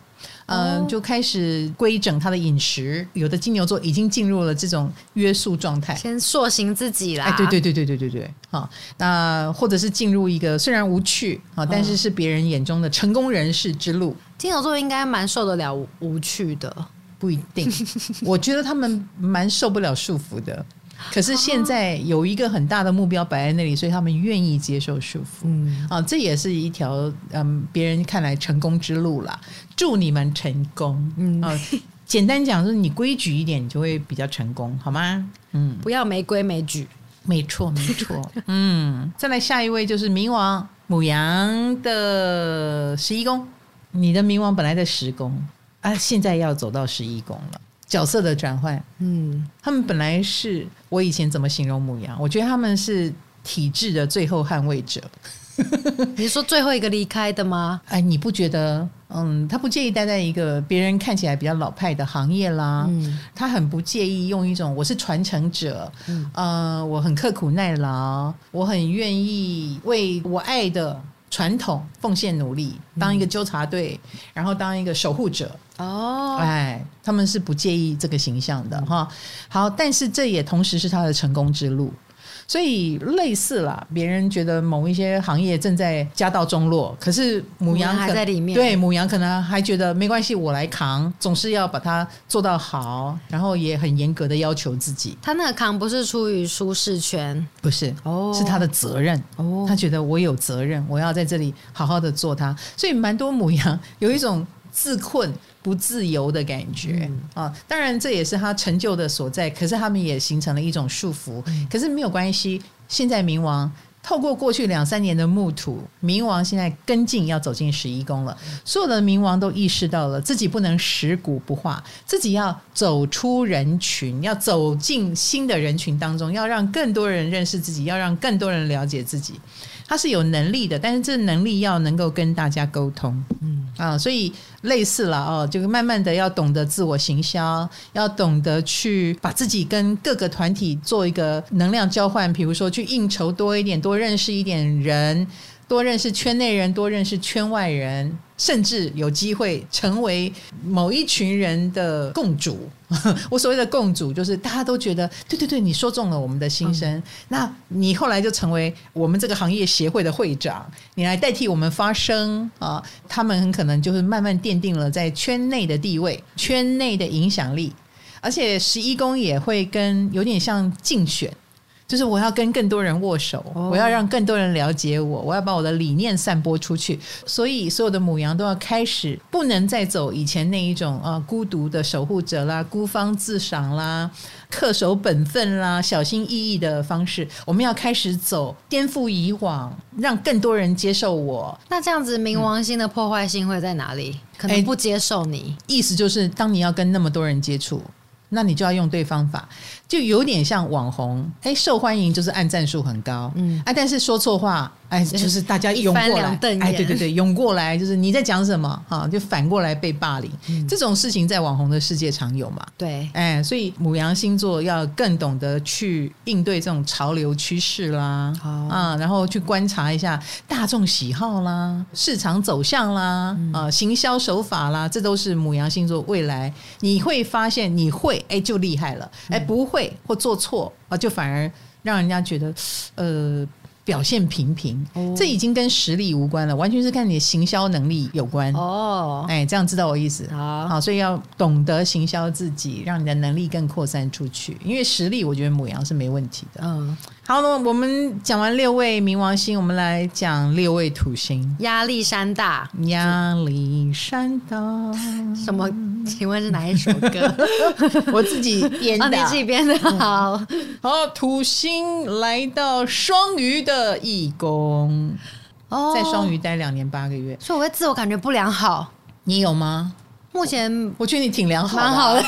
嗯，就开始规整他的饮食。有的金牛座已经进入了这种约束状态，先塑形自己啦。哎，对对对对对对对，好，那或者是进入一个虽然无趣啊，但是是别人眼中的成功人士之路。金牛座应该蛮受得了无趣的，不一定。我觉得他们蛮受不了束缚的。可是现在有一个很大的目标摆在那里，所以他们愿意接受束缚。嗯，啊，这也是一条嗯别人看来成功之路啦。祝你们成功。嗯，啊，简单讲就是你规矩一点，你就会比较成功，好吗？嗯，不要没规没矩。没错，没错。嗯，(laughs) 再来下一位就是冥王母羊的十一宫，你的冥王本来在十宫啊，现在要走到十一宫了。角色的转换，嗯，他们本来是我以前怎么形容母羊？我觉得他们是体制的最后捍卫者。(laughs) 你是说最后一个离开的吗？哎，你不觉得？嗯，他不介意待在一个别人看起来比较老派的行业啦。嗯，他很不介意用一种我是传承者，嗯，呃，我很刻苦耐劳，我很愿意为我爱的传统奉献努力，当一个纠察队，嗯、然后当一个守护者。哦，哎，他们是不介意这个形象的哈。好，但是这也同时是他的成功之路，所以类似啦。别人觉得某一些行业正在家道中落，可是母羊还在里面。对，母羊可能还觉得没关系，我来扛，总是要把它做到好，然后也很严格的要求自己。他那个扛不是出于舒适圈，不是，哦，是他的责任。哦，他觉得我有责任，我要在这里好好的做它。所以蛮多母羊有一种自困。不自由的感觉啊、嗯，当然这也是他成就的所在。可是他们也形成了一种束缚。嗯、可是没有关系，现在冥王透过过去两三年的木土，冥王现在跟进要走进十一宫了。所有的冥王都意识到了自己不能食古不化，自己要走出人群，要走进新的人群当中，要让更多人认识自己，要让更多人了解自己。他是有能力的，但是这能力要能够跟大家沟通，嗯啊，所以类似了哦，就慢慢的要懂得自我行销，要懂得去把自己跟各个团体做一个能量交换，比如说去应酬多一点，多认识一点人。多认识圈内人，多认识圈外人，甚至有机会成为某一群人的共主。(laughs) 我所谓的共主，就是大家都觉得，对对对，你说中了我们的心声。嗯、那你后来就成为我们这个行业协会的会长，你来代替我们发声啊。他们很可能就是慢慢奠定了在圈内的地位，圈内的影响力。而且十一宫也会跟有点像竞选。就是我要跟更多人握手，我要让更多人了解我，我要把我的理念散播出去。所以所有的母羊都要开始，不能再走以前那一种啊孤独的守护者啦、孤芳自赏啦、恪守本分啦、小心翼翼的方式。我们要开始走颠覆以往，让更多人接受我。那这样子，冥王星的破坏性会在哪里？可能不接受你。意思就是，当你要跟那么多人接触。那你就要用对方法，就有点像网红，哎，受欢迎就是按赞数很高，嗯，啊，但是说错话。哎，(laughs) 就是大家涌过来，哎，对对对，涌过来，就是你在讲什么哈，就反过来被霸凌，嗯、这种事情在网红的世界常有嘛。对，哎，所以母羊星座要更懂得去应对这种潮流趋势啦，啊、哦，然后去观察一下大众喜好啦、市场走向啦、嗯、啊、行销手法啦，这都是母羊星座未来你会发现你会哎就厉害了，哎不会或做错啊就反而让人家觉得呃。表现平平，哦、这已经跟实力无关了，完全是看你的行销能力有关。哦，哎，这样知道我意思？好，好，所以要懂得行销自己，让你的能力更扩散出去。因为实力，我觉得母羊是没问题的。嗯。好，那我们讲完六位冥王星，我们来讲六位土星。压力山大，压力山大，什么？请问是哪一首歌？(laughs) 我自己编的，你自己编的。好，好，土星来到双鱼的义工，哦，在双鱼待两年八个月，所以我会自我感觉不良好。你有吗？目前我觉得你挺良好的，蛮好的。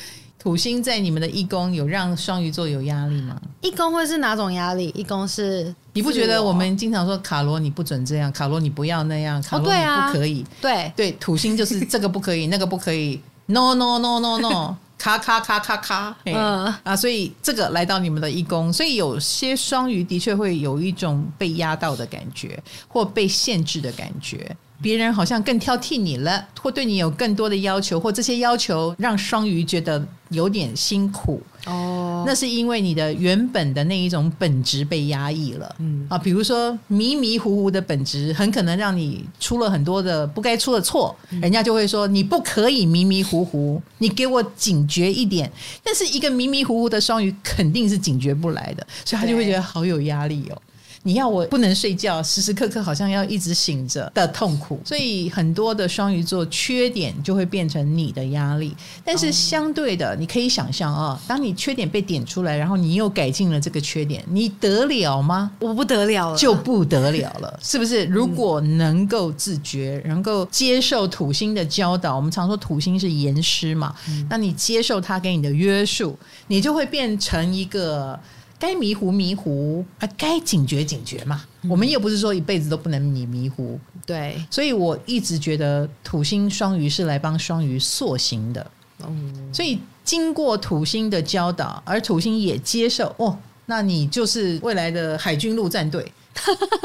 (laughs) 土星在你们的一宫有让双鱼座有压力吗？一宫会是哪种压力？一宫是你不觉得我们经常说卡罗你不准这样，卡罗你不要那样，卡罗你不可以？哦、对、啊、对，对，土星就是这个不可以，那个不可以，no no no no no，咔咔咔咔咔，嗯啊，所以这个来到你们的一宫，所以有些双鱼的确会有一种被压到的感觉，或被限制的感觉。别人好像更挑剔你了，或对你有更多的要求，或这些要求让双鱼觉得有点辛苦哦。那是因为你的原本的那一种本质被压抑了，嗯啊，比如说迷迷糊糊的本质，很可能让你出了很多的不该出的错，人家就会说你不可以迷迷糊糊，你给我警觉一点。但是一个迷迷糊糊的双鱼肯定是警觉不来的，所以他就会觉得好有压力哦。你要我不能睡觉，时时刻刻好像要一直醒着的痛苦，所以很多的双鱼座缺点就会变成你的压力。但是相对的，你可以想象啊，当你缺点被点出来，然后你又改进了这个缺点，你得了吗？我不得了了，就不得了了，(laughs) 是不是？如果能够自觉，能够接受土星的教导，我们常说土星是严师嘛，那你接受他给你的约束，你就会变成一个。该迷糊迷糊啊，该警觉警觉嘛。嗯、我们又不是说一辈子都不能迷迷糊，对。所以我一直觉得土星双鱼是来帮双鱼塑形的。嗯，所以经过土星的教导，而土星也接受哦，那你就是未来的海军陆战队。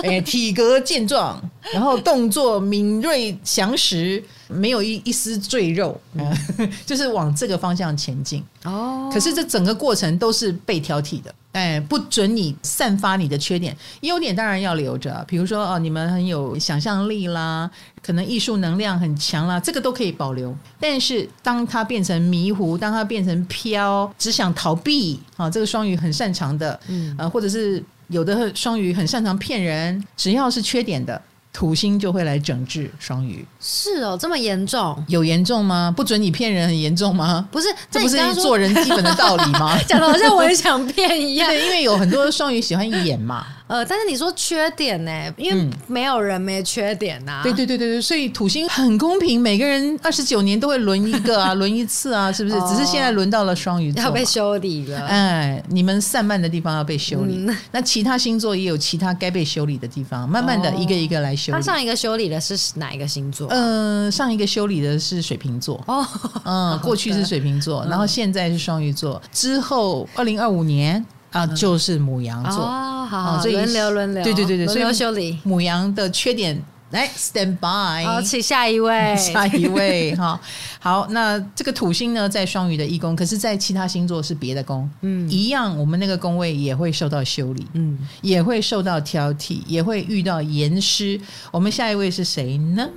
哎，体格健壮，然后动作敏锐详实，没有一一丝赘肉，嗯，(laughs) 就是往这个方向前进。哦，可是这整个过程都是被挑剔的。哎，不准你散发你的缺点，优点当然要留着。比如说哦，你们很有想象力啦，可能艺术能量很强啦，这个都可以保留。但是当它变成迷糊，当它变成飘，只想逃避啊，这个双鱼很擅长的，嗯，呃，或者是。有的双鱼很擅长骗人，只要是缺点的。土星就会来整治双鱼，是哦，这么严重？有严重吗？不准你骗人，很严重吗？不是，这不是做人基本的道理吗？(laughs) 讲的好像我也想骗一样。(laughs) 对，因为有很多双鱼喜欢演嘛。呃，但是你说缺点呢？因为没有人没缺点呐、啊嗯。对对对对对，所以土星很公平，每个人二十九年都会轮一个啊，轮一次啊，是不是？哦、只是现在轮到了双鱼座，要被修理了。哎，你们散漫的地方要被修理，嗯、那其他星座也有其他该被修理的地方，慢慢的一个一个来修理。他上一个修理的是哪一个星座？嗯、呃，上一个修理的是水瓶座。哦，嗯，过去是水瓶座，然后现在是双鱼座，之后二零二五年。啊，就是母羊座。哦，好，好，所以轮流轮流，对对对对，轮流修理。母羊的缺点，来 stand by，好，请下一位，(laughs) 下一位哈，好，那这个土星呢，在双鱼的一宫，可是，在其他星座是别的宫，嗯，一样，我们那个宫位也会受到修理，嗯，也会受到挑剔，也会遇到严师。我们下一位是谁呢？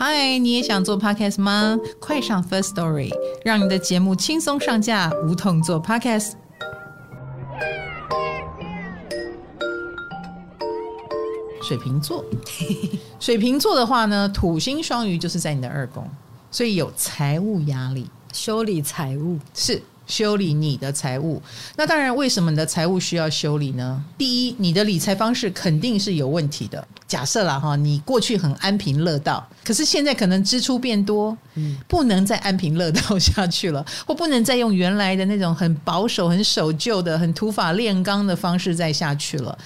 嗨，你也想做 podcast 吗？快上 First Story，让你的节目轻松上架，无痛做 podcast。水瓶座，(laughs) 水瓶座的话呢，土星双鱼就是在你的二宫，所以有财务压力，修理财务，是修理你的财务。那当然，为什么你的财务需要修理呢？第一，你的理财方式肯定是有问题的。假设啦哈，你过去很安贫乐道，可是现在可能支出变多，嗯，不能再安贫乐道下去了，(laughs) 或不能再用原来的那种很保守、很守旧的、很土法炼钢的方式再下去了。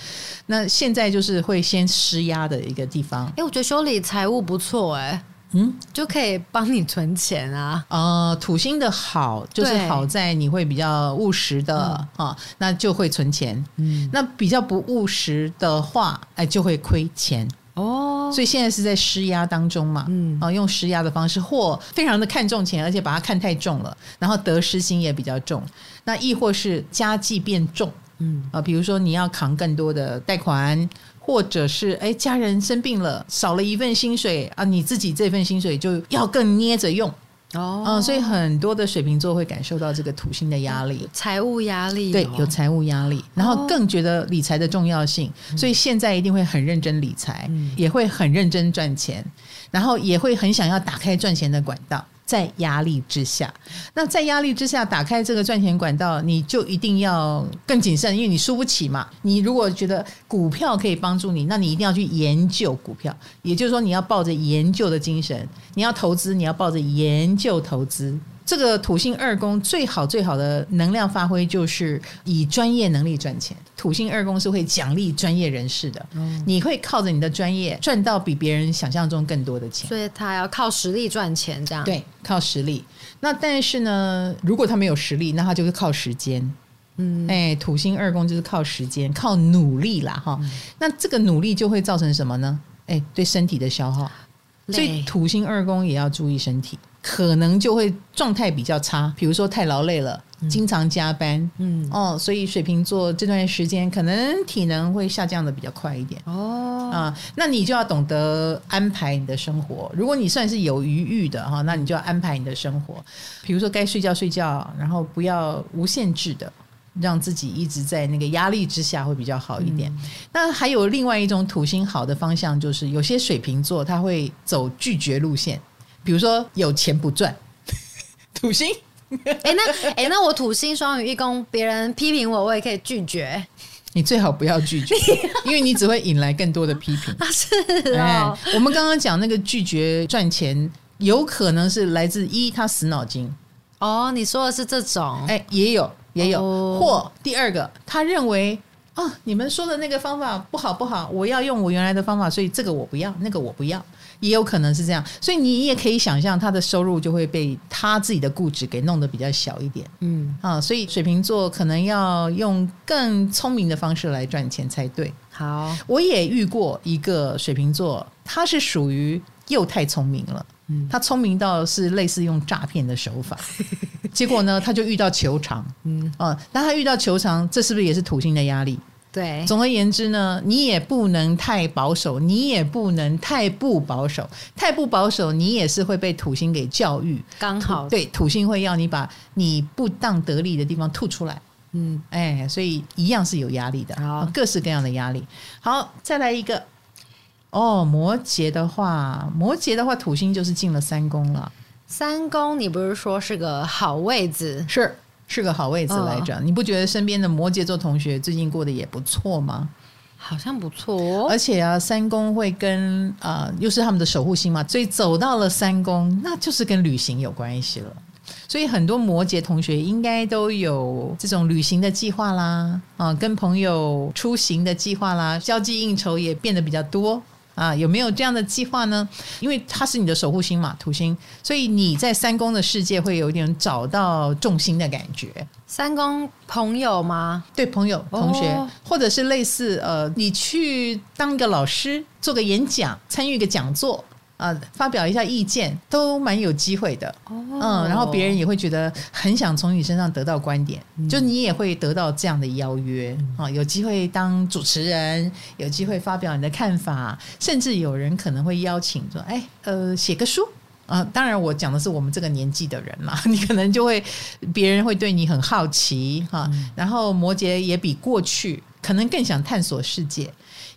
那现在就是会先施压的一个地方。哎，我觉得修理财务不错，哎。嗯，就可以帮你存钱啊。呃，土星的好就是好在你会比较务实的啊、那就会存钱。嗯，那比较不务实的话，哎，就会亏钱。哦，所以现在是在施压当中嘛。嗯，啊、哦，用施压的方式，或非常的看重钱，而且把它看太重了，然后得失心也比较重。那亦或是家计变重。嗯，啊，比如说你要扛更多的贷款。或者是哎，家人生病了，少了一份薪水啊，你自己这份薪水就要更捏着用。哦，嗯，所以很多的水瓶座会感受到这个土星的压力，财务压力，对，有财务压力，然后更觉得理财的重要性，所以现在一定会很认真理财，也会很认真赚钱，然后也会很想要打开赚钱的管道。在压力之下，那在压力之下打开这个赚钱管道，你就一定要更谨慎，因为你输不起嘛。你如果觉得股票可以帮助你，那你一定要去研究股票，也就是说，你要抱着研究的精神，你要投资，你要抱着研究投资。这个土星二宫最好最好的能量发挥就是以专业能力赚钱。土星二宫是会奖励专业人士的，嗯、你会靠着你的专业赚到比别人想象中更多的钱。所以他要靠实力赚钱，这样对，靠实力。那但是呢，如果他没有实力，那他就是靠时间。嗯，哎，土星二宫就是靠时间，靠努力啦，哈、嗯。那这个努力就会造成什么呢？哎，对身体的消耗。所以土星二宫也要注意身体。可能就会状态比较差，比如说太劳累了，经常加班，嗯，哦，所以水瓶座这段时间可能体能会下降的比较快一点哦，啊，那你就要懂得安排你的生活。如果你算是有余裕的哈，那你就要安排你的生活，比如说该睡觉睡觉，然后不要无限制的让自己一直在那个压力之下会比较好一点。嗯，那还有另外一种土星好的方向，就是有些水瓶座他会走拒绝路线。比如说有钱不赚，(laughs) 土星，哎、欸、那哎、欸、那我土星双鱼一宫，别人批评我，我也可以拒绝。你最好不要拒绝，(laughs) 因为你只会引来更多的批评。啊，是哦。欸、我们刚刚讲那个拒绝赚钱，有可能是来自一他死脑筋。哦，你说的是这种？哎、欸，也有也有。哦、或第二个，他认为啊、哦，你们说的那个方法不好不好，我要用我原来的方法，所以这个我不要，那个我不要。也有可能是这样，所以你也可以想象他的收入就会被他自己的固执给弄得比较小一点，嗯。啊，所以水瓶座可能要用更聪明的方式来赚钱才对。好，我也遇过一个水瓶座，他是属于又太聪明了，嗯，他聪明到是类似用诈骗的手法，(laughs) 结果呢，他就遇到球场，嗯。啊，那他遇到球场，这是不是也是土星的压力？对，总而言之呢，你也不能太保守，你也不能太不保守。太不保守，你也是会被土星给教育。刚好，对，土星会要你把你不当得力的地方吐出来。嗯，哎，所以一样是有压力的，好，各式各样的压力。好，再来一个。哦，摩羯的话，摩羯的话，土星就是进了三宫了。三宫，你不是说是个好位置？是。是个好位置来着，哦、你不觉得身边的摩羯座同学最近过得也不错吗？好像不错哦，而且啊，三宫会跟啊、呃，又是他们的守护星嘛，所以走到了三宫，那就是跟旅行有关系了。所以很多摩羯同学应该都有这种旅行的计划啦，啊，跟朋友出行的计划啦，交际应酬也变得比较多。啊，有没有这样的计划呢？因为它是你的守护星嘛，土星，所以你在三宫的世界会有一点找到重心的感觉。三宫朋友吗？对，朋友、同学，哦、或者是类似呃，你去当一个老师，做个演讲，参与一个讲座。啊，发表一下意见都蛮有机会的，哦、嗯，然后别人也会觉得很想从你身上得到观点，嗯、就你也会得到这样的邀约啊，有机会当主持人，有机会发表你的看法，甚至有人可能会邀请说，哎，呃，写个书啊。当然，我讲的是我们这个年纪的人嘛，(laughs) 你可能就会别人会对你很好奇哈。嗯、然后摩羯也比过去可能更想探索世界。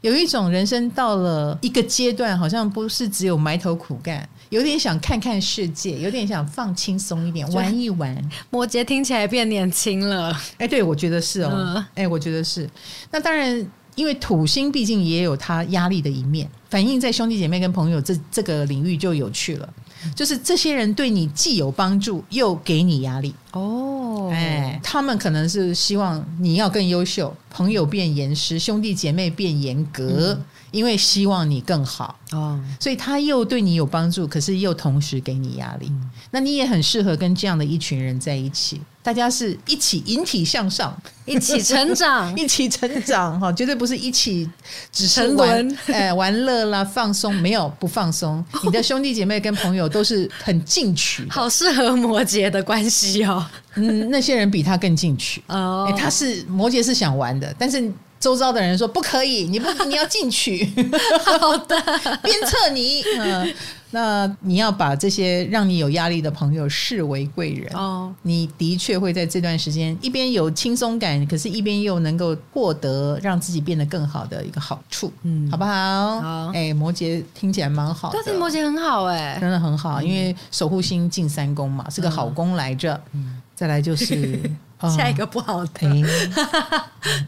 有一种人生到了一个阶段，好像不是只有埋头苦干，有点想看看世界，有点想放轻松一点，玩一玩。摩羯听起来变年轻了，哎，对，我觉得是哦，哎，我觉得是。那当然，因为土星毕竟也有它压力的一面，反映在兄弟姐妹跟朋友这这个领域就有趣了。就是这些人对你既有帮助，又给你压力哦。哎，他们可能是希望你要更优秀，朋友变严师，兄弟姐妹变严格，嗯、因为希望你更好哦。所以他又对你有帮助，可是又同时给你压力。嗯、那你也很适合跟这样的一群人在一起。大家是一起引体向上，一起成长，(laughs) 一起成长哈，绝对不是一起只是玩哎玩乐啦放松，没有不放松。(laughs) 你的兄弟姐妹跟朋友都是很进取，好适合摩羯的关系哦。嗯，那些人比他更进取哦。他是摩羯是想玩的，但是周遭的人说不可以，你不你要进去。(laughs) 好的，鞭策你。嗯。那你要把这些让你有压力的朋友视为贵人哦，你的确会在这段时间一边有轻松感，可是一边又能够获得让自己变得更好的一个好处，嗯，好不好？好，哎，摩羯听起来蛮好的，但是摩羯很好哎，真的很好，因为守护星进三宫嘛，是个好宫来着。嗯，再来就是。下一个不好听，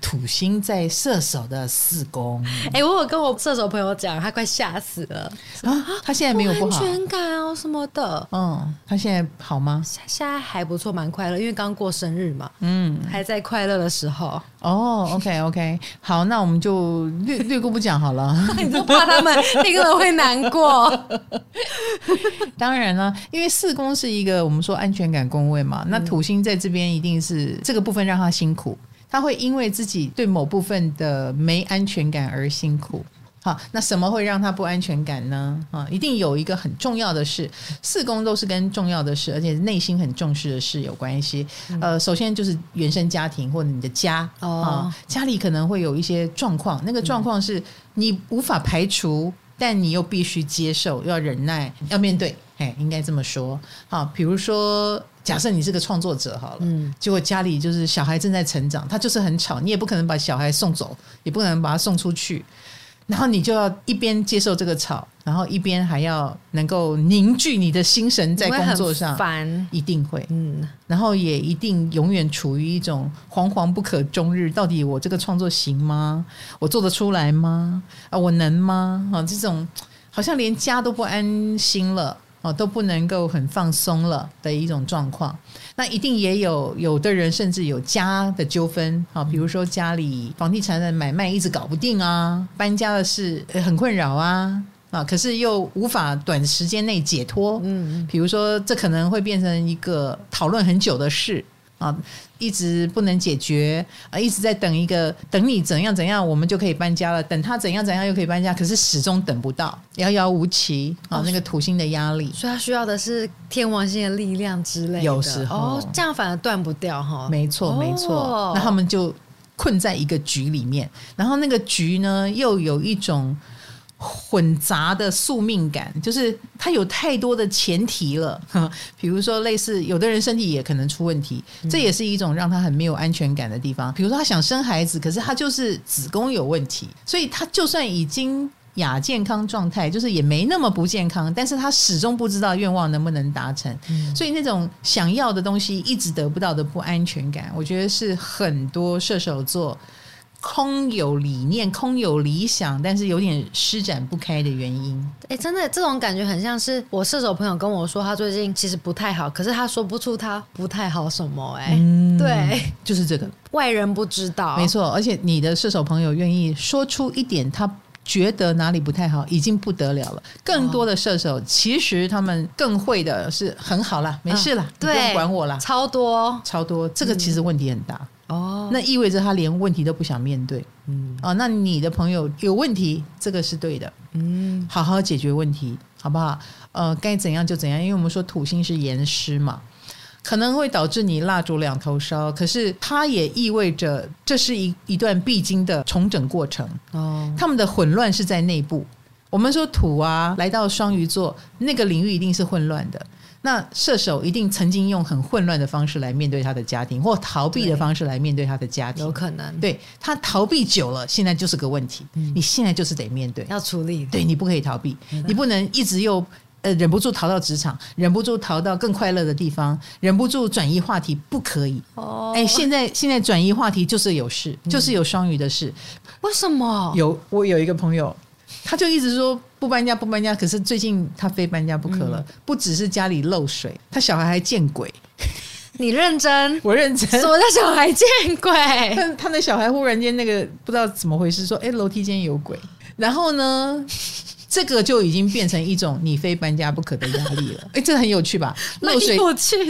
土星在射手的四宫。(laughs) 哎，我有跟我射手朋友讲，他快吓死了啊！他现在没有不好，安全感哦什么的。嗯，他现在好吗？现在还不错，蛮快乐，因为刚过生日嘛。嗯，还在快乐的时候。哦，OK OK，好，那我们就略 (laughs) 略过不讲好了。(laughs) 你就怕他们听了会难过？当然了，因为四宫是一个我们说安全感宫位嘛，那土星在这边一定是。这个部分让他辛苦，他会因为自己对某部分的没安全感而辛苦。好，那什么会让他不安全感呢？啊，一定有一个很重要的事，四宫都是跟重要的事，而且内心很重视的事有关系。呃，首先就是原生家庭或者你的家哦，家里可能会有一些状况，那个状况是你无法排除，但你又必须接受，要忍耐，要面对。哎，应该这么说。好，比如说。假设你是个创作者好了，嗯，结果家里就是小孩正在成长，他就是很吵，你也不可能把小孩送走，也不可能把他送出去，然后你就要一边接受这个吵，然后一边还要能够凝聚你的心神在工作上，烦，一定会，嗯，然后也一定永远处于一种惶惶不可终日，到底我这个创作行吗？我做得出来吗？啊，我能吗？啊，这种好像连家都不安心了。哦，都不能够很放松了的一种状况，那一定也有有的人甚至有家的纠纷啊，比如说家里房地产的买卖一直搞不定啊，搬家的事很困扰啊啊，可是又无法短时间内解脱，嗯，比如说这可能会变成一个讨论很久的事。啊，一直不能解决啊，一直在等一个等你怎样怎样，我们就可以搬家了。等他怎样怎样又可以搬家，可是始终等不到，遥遥无期啊！那个土星的压力，所以他需要的是天王星的力量之类的。有时候哦，这样反而断不掉哈。没错，没错。哦，那他们就困在一个局里面，然后那个局呢，又有一种。混杂的宿命感，就是他有太多的前提了。(laughs) 比如说，类似有的人身体也可能出问题，这也是一种让他很没有安全感的地方。比如说，他想生孩子，可是他就是子宫有问题，所以他就算已经亚健康状态，就是也没那么不健康，但是他始终不知道愿望能不能达成。所以那种想要的东西一直得不到的不安全感，我觉得是很多射手座。空有理念，空有理想，但是有点施展不开的原因。哎、欸，真的，这种感觉很像是我射手朋友跟我说，他最近其实不太好，可是他说不出他不太好什么、欸。哎、嗯，对，就是这个，外人不知道，没错。而且你的射手朋友愿意说出一点，他觉得哪里不太好，已经不得了了。更多的射手、哦、其实他们更会的是很好了，没事了，啊、对，不用管我了，超多超多，这个其实问题很大。嗯哦，那意味着他连问题都不想面对，嗯，哦，那你的朋友有问题，这个是对的，嗯，好好解决问题，好不好？呃，该怎样就怎样，因为我们说土星是严师嘛，可能会导致你蜡烛两头烧，可是它也意味着这是一一段必经的重整过程。哦，他们的混乱是在内部。我们说土啊，来到双鱼座那个领域一定是混乱的。那射手一定曾经用很混乱的方式来面对他的家庭，或逃避的方式来面对他的家庭，有可能。对，他逃避久了，现在就是个问题。嗯、你现在就是得面对，要处理。对，你不可以逃避，嗯、你不能一直又。呃，忍不住逃到职场，忍不住逃到更快乐的地方，忍不住转移话题，不可以。哦，哎，现在现在转移话题就是有事，嗯、就是有双鱼的事。为什么？有我有一个朋友，他就一直说不搬家不搬家，可是最近他非搬家不可了。嗯、不只是家里漏水，他小孩还见鬼。你认真？(laughs) 我认真。什么叫小孩见鬼？他他的小孩忽然间那个不知道怎么回事，说哎楼梯间有鬼，然后呢？这个就已经变成一种你非搬家不可的压力了。(laughs) 哎，这很有趣吧？漏水，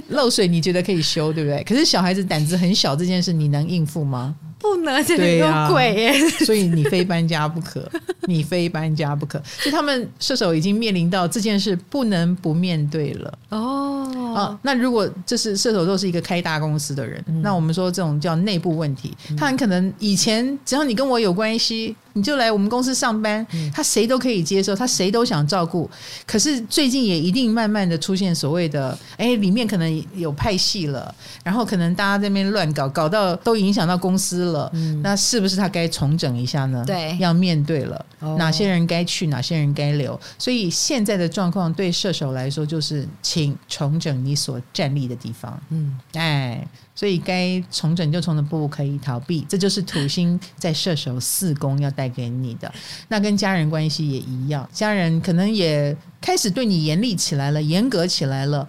漏水，你觉得可以修，对不对？可是小孩子胆子很小，这件事你能应付吗？不能，这里有鬼耶！所以你非搬家不可，你非搬家不可。所以他们射手已经面临到这件事不能不面对了。哦，啊，那如果这是射手座是一个开大公司的人，嗯、那我们说这种叫内部问题，他很可能以前只要你跟我有关系。你就来我们公司上班，他谁都可以接受，他谁都想照顾。可是最近也一定慢慢的出现所谓的，哎，里面可能有派系了，然后可能大家在那边乱搞，搞到都影响到公司了。嗯，那是不是他该重整一下呢？对，要面对了，哪些人该去，哪些人该留。所以现在的状况对射手来说，就是请重整你所站立的地方。嗯，哎。所以该重整就重整，不可以逃避。这就是土星在射手四宫要带给你的。那跟家人关系也一样，家人可能也开始对你严厉起来了，严格起来了，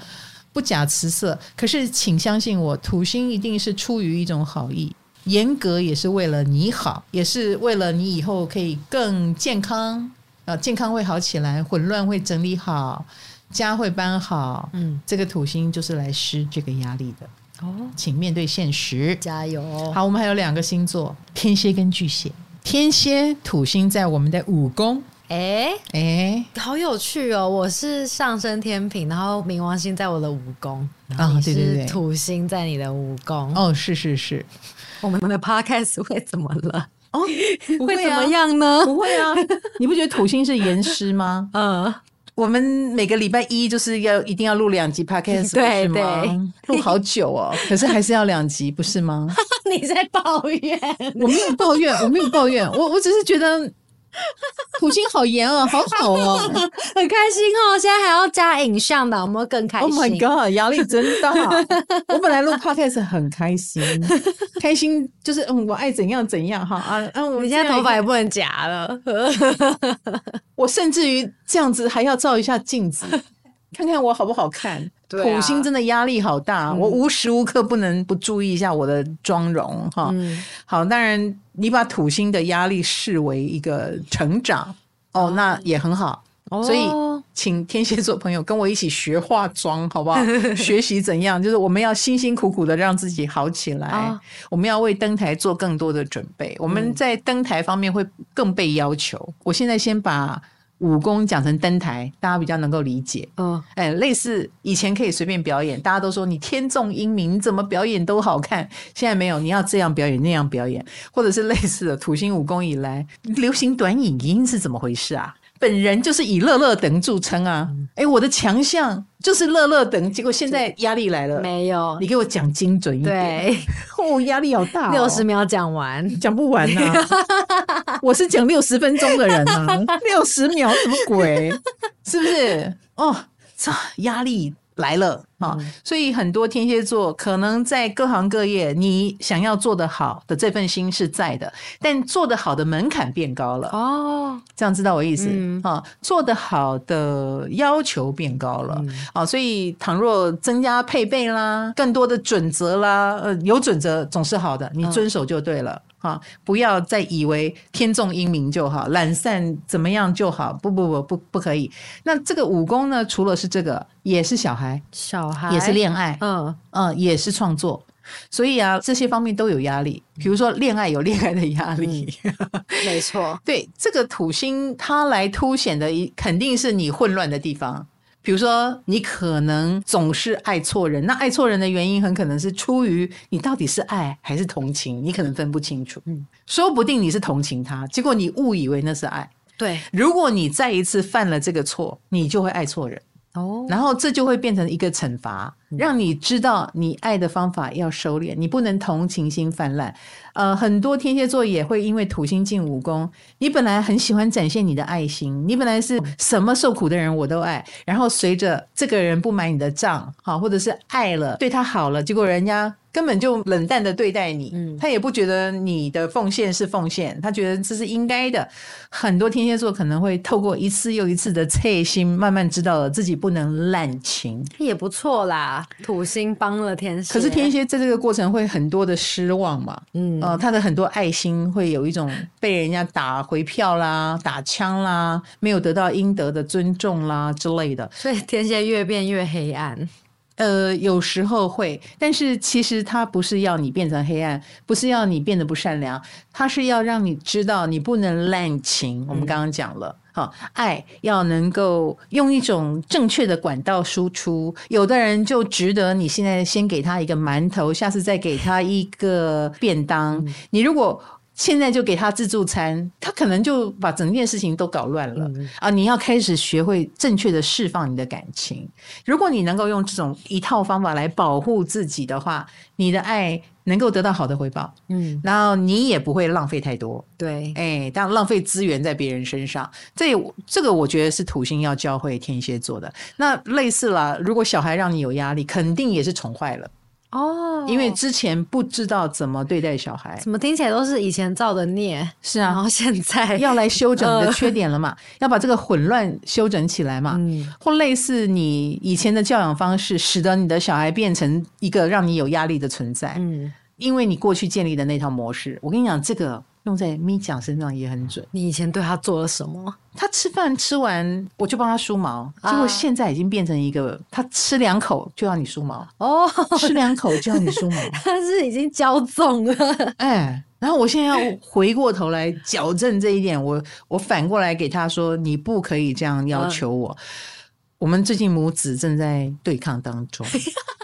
不假辞色。可是请相信我，土星一定是出于一种好意，严格也是为了你好，也是为了你以后可以更健康啊，健康会好起来，混乱会整理好，家会搬好。嗯，这个土星就是来施这个压力的。哦，请面对现实，加油！好，我们还有两个星座，天蝎跟巨蟹。天蝎土星在我们的五宫，哎哎，好有趣哦！我是上升天平，然后冥王星在我的五宫，啊，对对对，土星在你的五宫。哦，是是是，我们的 podcast 会怎么了？哦，会怎么样呢？不会啊，你不觉得土星是严师吗？(laughs) 嗯。我们每个礼拜一就是要一定要录两集 (laughs) podcast，对对，录好久哦，(laughs) 可是还是要两集，不是吗？(laughs) 你在抱怨？我没有抱怨，我没有抱怨，我我只是觉得。(laughs) 土星好严哦，好好哦，(laughs) 很开心哦。现在还要加影像的，我们更开心。Oh my god，压力真大。(laughs) 我本来录 podcast 很开心，开心就是嗯，我爱怎样怎样哈啊啊！我们现在头发也不能夹了，我甚至于这样子还要照一下镜子，看看我好不好看。土星真的压力好大，我无时无刻不能不注意一下我的妆容哈。好，当然。你把土星的压力视为一个成长哦，那也很好。哦、所以，请天蝎座朋友跟我一起学化妆，好不好？(laughs) 学习怎样？就是我们要辛辛苦苦的让自己好起来。哦、我们要为登台做更多的准备。我们在登台方面会更被要求。嗯、我现在先把。五宫讲成登台，大家比较能够理解。嗯，哎，类似以前可以随便表演，大家都说你天纵英明，你怎么表演都好看。现在没有，你要这样表演那样表演，或者是类似的土星武功以来流行短影音是怎么回事啊？本人就是以乐乐等著称啊！哎，我的强项就是乐乐等，结果现在压力来了。没有，你给我讲精准一点。对，(laughs) 哦，压力好大，六十秒讲完，讲不完呐。(laughs) 我是讲六十分钟的人啊，(laughs) 六十秒什么鬼？是不是？哦，这压力。来了啊！嗯、所以很多天蝎座可能在各行各业，你想要做得好的这份心是在的，但做得好的门槛变高了哦。这样知道我意思、嗯、啊？做得好的要求变高了、嗯、啊！所以倘若增加配备啦，更多的准则啦，呃，有准则总是好的，你遵守就对了。嗯啊！不要再以为天纵英明就好，懒散怎么样就好？不不不不不可以。那这个武功呢？除了是这个，也是小孩，小孩也是恋爱，嗯嗯，也是创作。所以啊，这些方面都有压力。比如说恋爱有恋爱的压力，嗯、没错。(laughs) 对，这个土星它来凸显的，一肯定是你混乱的地方。比如说，你可能总是爱错人，那爱错人的原因很可能是出于你到底是爱还是同情，你可能分不清楚。嗯，说不定你是同情他，结果你误以为那是爱。对，如果你再一次犯了这个错，你就会爱错人。哦，然后这就会变成一个惩罚，让你知道你爱的方法要收敛，你不能同情心泛滥。呃，很多天蝎座也会因为土星进五宫，你本来很喜欢展现你的爱心，你本来是什么受苦的人我都爱，然后随着这个人不买你的账，好，或者是爱了对他好了，结果人家。根本就冷淡的对待你，嗯，他也不觉得你的奉献是奉献，他觉得这是应该的。很多天蝎座可能会透过一次又一次的测心，慢慢知道了自己不能滥情，也不错啦。土星帮了天蝎，可是天蝎在这个过程会很多的失望嘛，嗯，呃，他的很多爱心会有一种被人家打回票啦、打枪啦，没有得到应得的尊重啦之类的，所以天蝎越变越黑暗。呃，有时候会，但是其实他不是要你变成黑暗，不是要你变得不善良，他是要让你知道你不能滥情。我们刚刚讲了，爱要能够用一种正确的管道输出。有的人就值得你现在先给他一个馒头，下次再给他一个便当。嗯、你如果现在就给他自助餐，他可能就把整件事情都搞乱了、嗯、啊！你要开始学会正确的释放你的感情。如果你能够用这种一套方法来保护自己的话，你的爱能够得到好的回报。嗯，然后你也不会浪费太多。对，哎，但浪费资源在别人身上，这这个我觉得是土星要教会天蝎座的。那类似啦，如果小孩让你有压力，肯定也是宠坏了。哦，因为之前不知道怎么对待小孩，怎么听起来都是以前造的孽。是啊，然后现在 (laughs) 要来修整你的缺点了嘛，呃、(laughs) 要把这个混乱修整起来嘛。嗯，或类似你以前的教养方式，使得你的小孩变成一个让你有压力的存在。嗯，因为你过去建立的那套模式，我跟你讲这个。用在咪酱身上也很准。你以前对他做了什么？他吃饭吃完，我就帮他梳毛。结果现在已经变成一个，他吃两口就要你梳毛。哦，吃两口就要你梳毛。(laughs) 他是已经骄纵了。哎，然后我现在要回过头来矫正这一点。我我反过来给他说，你不可以这样要求我。嗯、我们最近母子正在对抗当中。(laughs)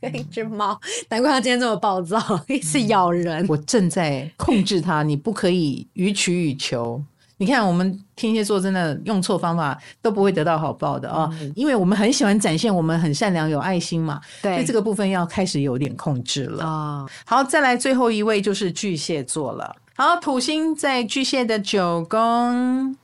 跟一只猫，难怪它今天这么暴躁，一直咬人。我正在控制它，你不可以予取予求。你看，我们天蝎座真的用错方法都不会得到好报的啊！嗯、因为我们很喜欢展现我们很善良、有爱心嘛。对，所以这个部分要开始有点控制了啊。哦、好，再来最后一位就是巨蟹座了。好，土星在巨蟹的九宫，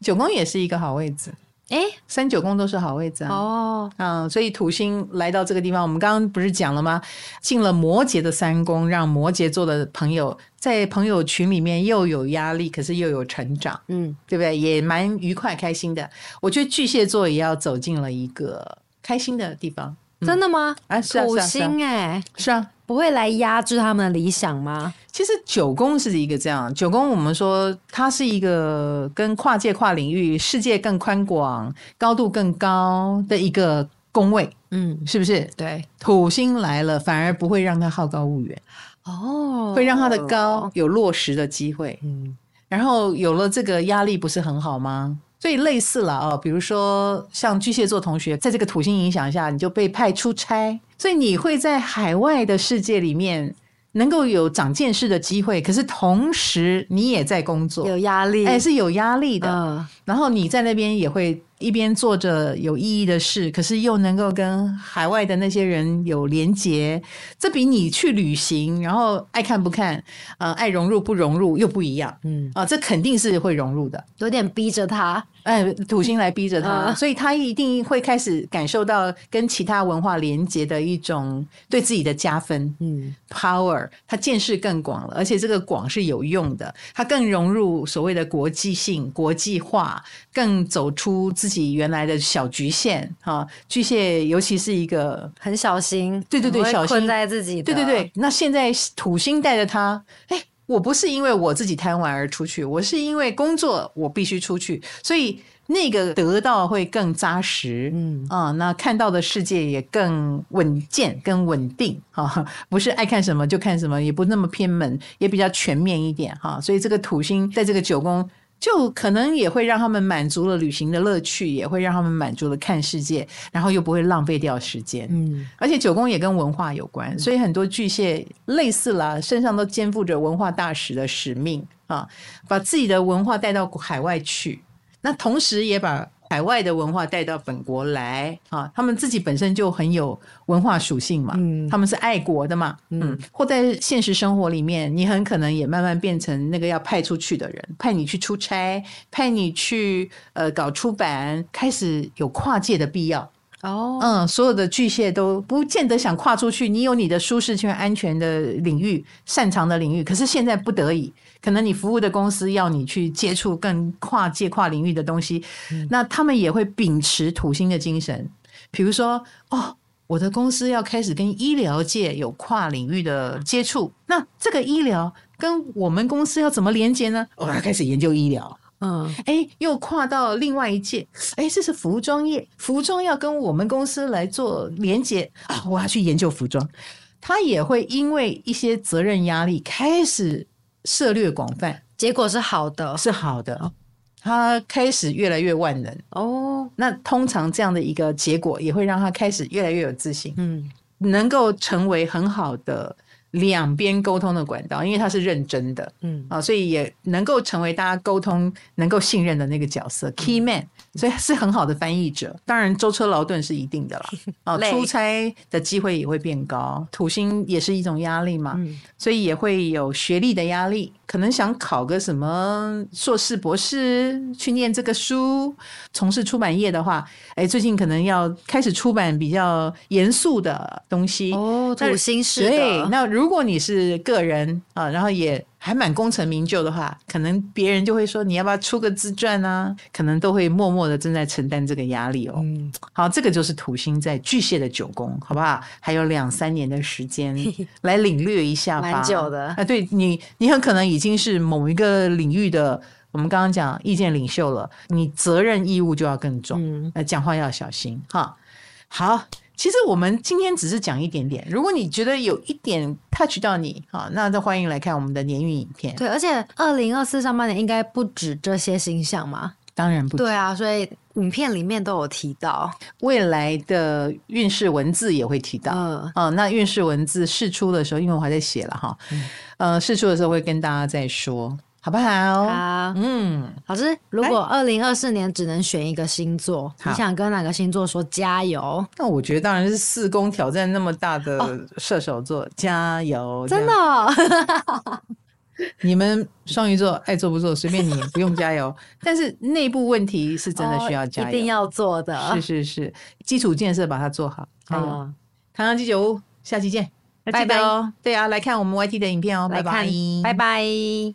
九宫也是一个好位置。哎，三九宫都是好位置啊！哦，嗯，所以土星来到这个地方，我们刚刚不是讲了吗？进了摩羯的三宫，让摩羯座的朋友在朋友群里面又有压力，可是又有成长，嗯，对不对？也蛮愉快、开心的。我觉得巨蟹座也要走进了一个开心的地方。真的吗？啊，是啊，土星哎，是啊，不会来压制他们的理想吗？其实九宫是一个这样，九宫我们说它是一个跟跨界、跨领域、世界更宽广、高度更高的一个宫位，嗯，是不是？对，土星来了，反而不会让他好高骛远，哦，会让他的高有落实的机会，嗯，然后有了这个压力，不是很好吗？所以类似了哦，比如说像巨蟹座同学，在这个土星影响下，你就被派出差，所以你会在海外的世界里面能够有长见识的机会，可是同时你也在工作，有压力，哎，是有压力的。嗯，然后你在那边也会。一边做着有意义的事，可是又能够跟海外的那些人有连结，这比你去旅行，然后爱看不看，呃，爱融入不融入又不一样。嗯啊，这肯定是会融入的，有点逼着他，哎，土星来逼着他，嗯、所以他一定会开始感受到跟其他文化连结的一种对自己的加分。嗯，power，他见识更广了，而且这个广是有用的，他更融入所谓的国际性、国际化，更走出自己。原来的小局限哈，巨蟹尤其是一个很小心，对对对，小心困在自己，对对对。那现在土星带着他，哎，我不是因为我自己贪玩而出去，我是因为工作我必须出去，所以那个得到会更扎实，嗯啊，那看到的世界也更稳健、更稳定哈，不是爱看什么就看什么，也不那么偏门，也比较全面一点哈。所以这个土星在这个九宫。就可能也会让他们满足了旅行的乐趣，也会让他们满足了看世界，然后又不会浪费掉时间。嗯，而且九宫也跟文化有关，所以很多巨蟹类似啦，身上都肩负着文化大使的使命啊，把自己的文化带到海外去，那同时也把海外的文化带到本国来啊，他们自己本身就很有文化属性嘛，嗯，他们是爱国的嘛，嗯，或在现实生活里面，你很可能也慢慢变成那个要派出去的人，派你去出差，派你去呃搞出版，开始有跨界的必要。哦，嗯，所有的巨蟹都不见得想跨出去。你有你的舒适圈、安全的领域、擅长的领域，可是现在不得已，可能你服务的公司要你去接触更跨界、跨领域的东西，嗯、那他们也会秉持土星的精神。比如说，哦，我的公司要开始跟医疗界有跨领域的接触，那这个医疗跟我们公司要怎么连接呢？我、哦、要开始研究医疗。嗯，哎，又跨到另外一界，哎，这是服装业，服装要跟我们公司来做连接啊，我要去研究服装。他也会因为一些责任压力，开始涉略广泛，结果是好的，是好的。他开始越来越万能哦。那通常这样的一个结果，也会让他开始越来越有自信，嗯，能够成为很好的。两边沟通的管道，因为他是认真的，嗯啊，所以也能够成为大家沟通能够信任的那个角色，key man，所以是很好的翻译者。当然舟车劳顿是一定的了，(laughs) 啊，出差的机会也会变高。土星也是一种压力嘛，所以也会有学历的压力，可能想考个什么硕士、博士去念这个书。从事出版业的话，哎，最近可能要开始出版比较严肃的东西哦，土星是的，对，那如如果你是个人啊，然后也还蛮功成名就的话，可能别人就会说你要不要出个自传啊？可能都会默默的正在承担这个压力哦。嗯，好，这个就是土星在巨蟹的九宫，好不好？还有两三年的时间 (laughs) 来领略一下吧。蛮久的啊，对你，你很可能已经是某一个领域的，我们刚刚讲意见领袖了，你责任义务就要更重，嗯，那讲话要小心哈。好。其实我们今天只是讲一点点，如果你觉得有一点 touch 到你，好，那就欢迎来看我们的年运影片。对，而且二零二四上半年应该不止这些星象嘛？当然不止。对啊，所以影片里面都有提到未来的运势文字也会提到。嗯，哦，那运势文字释出的时候，因为我还在写了哈，嗯，呃，释出的时候会跟大家再说。好不好？好，嗯，老师，如果二零二四年只能选一个星座，你想跟哪个星座说加油？那我觉得当然是四宫挑战那么大的射手座，哦、加油！真的、哦，你们双鱼座爱做不做随便你，不用加油。(laughs) 但是内部问题是真的需要加油，哦、一定要做的。是是是，基础建设把它做好。好，唐阳鸡酒屋，下期见，拜拜哦。对啊，来看我们 YT 的影片哦，拜拜，拜拜。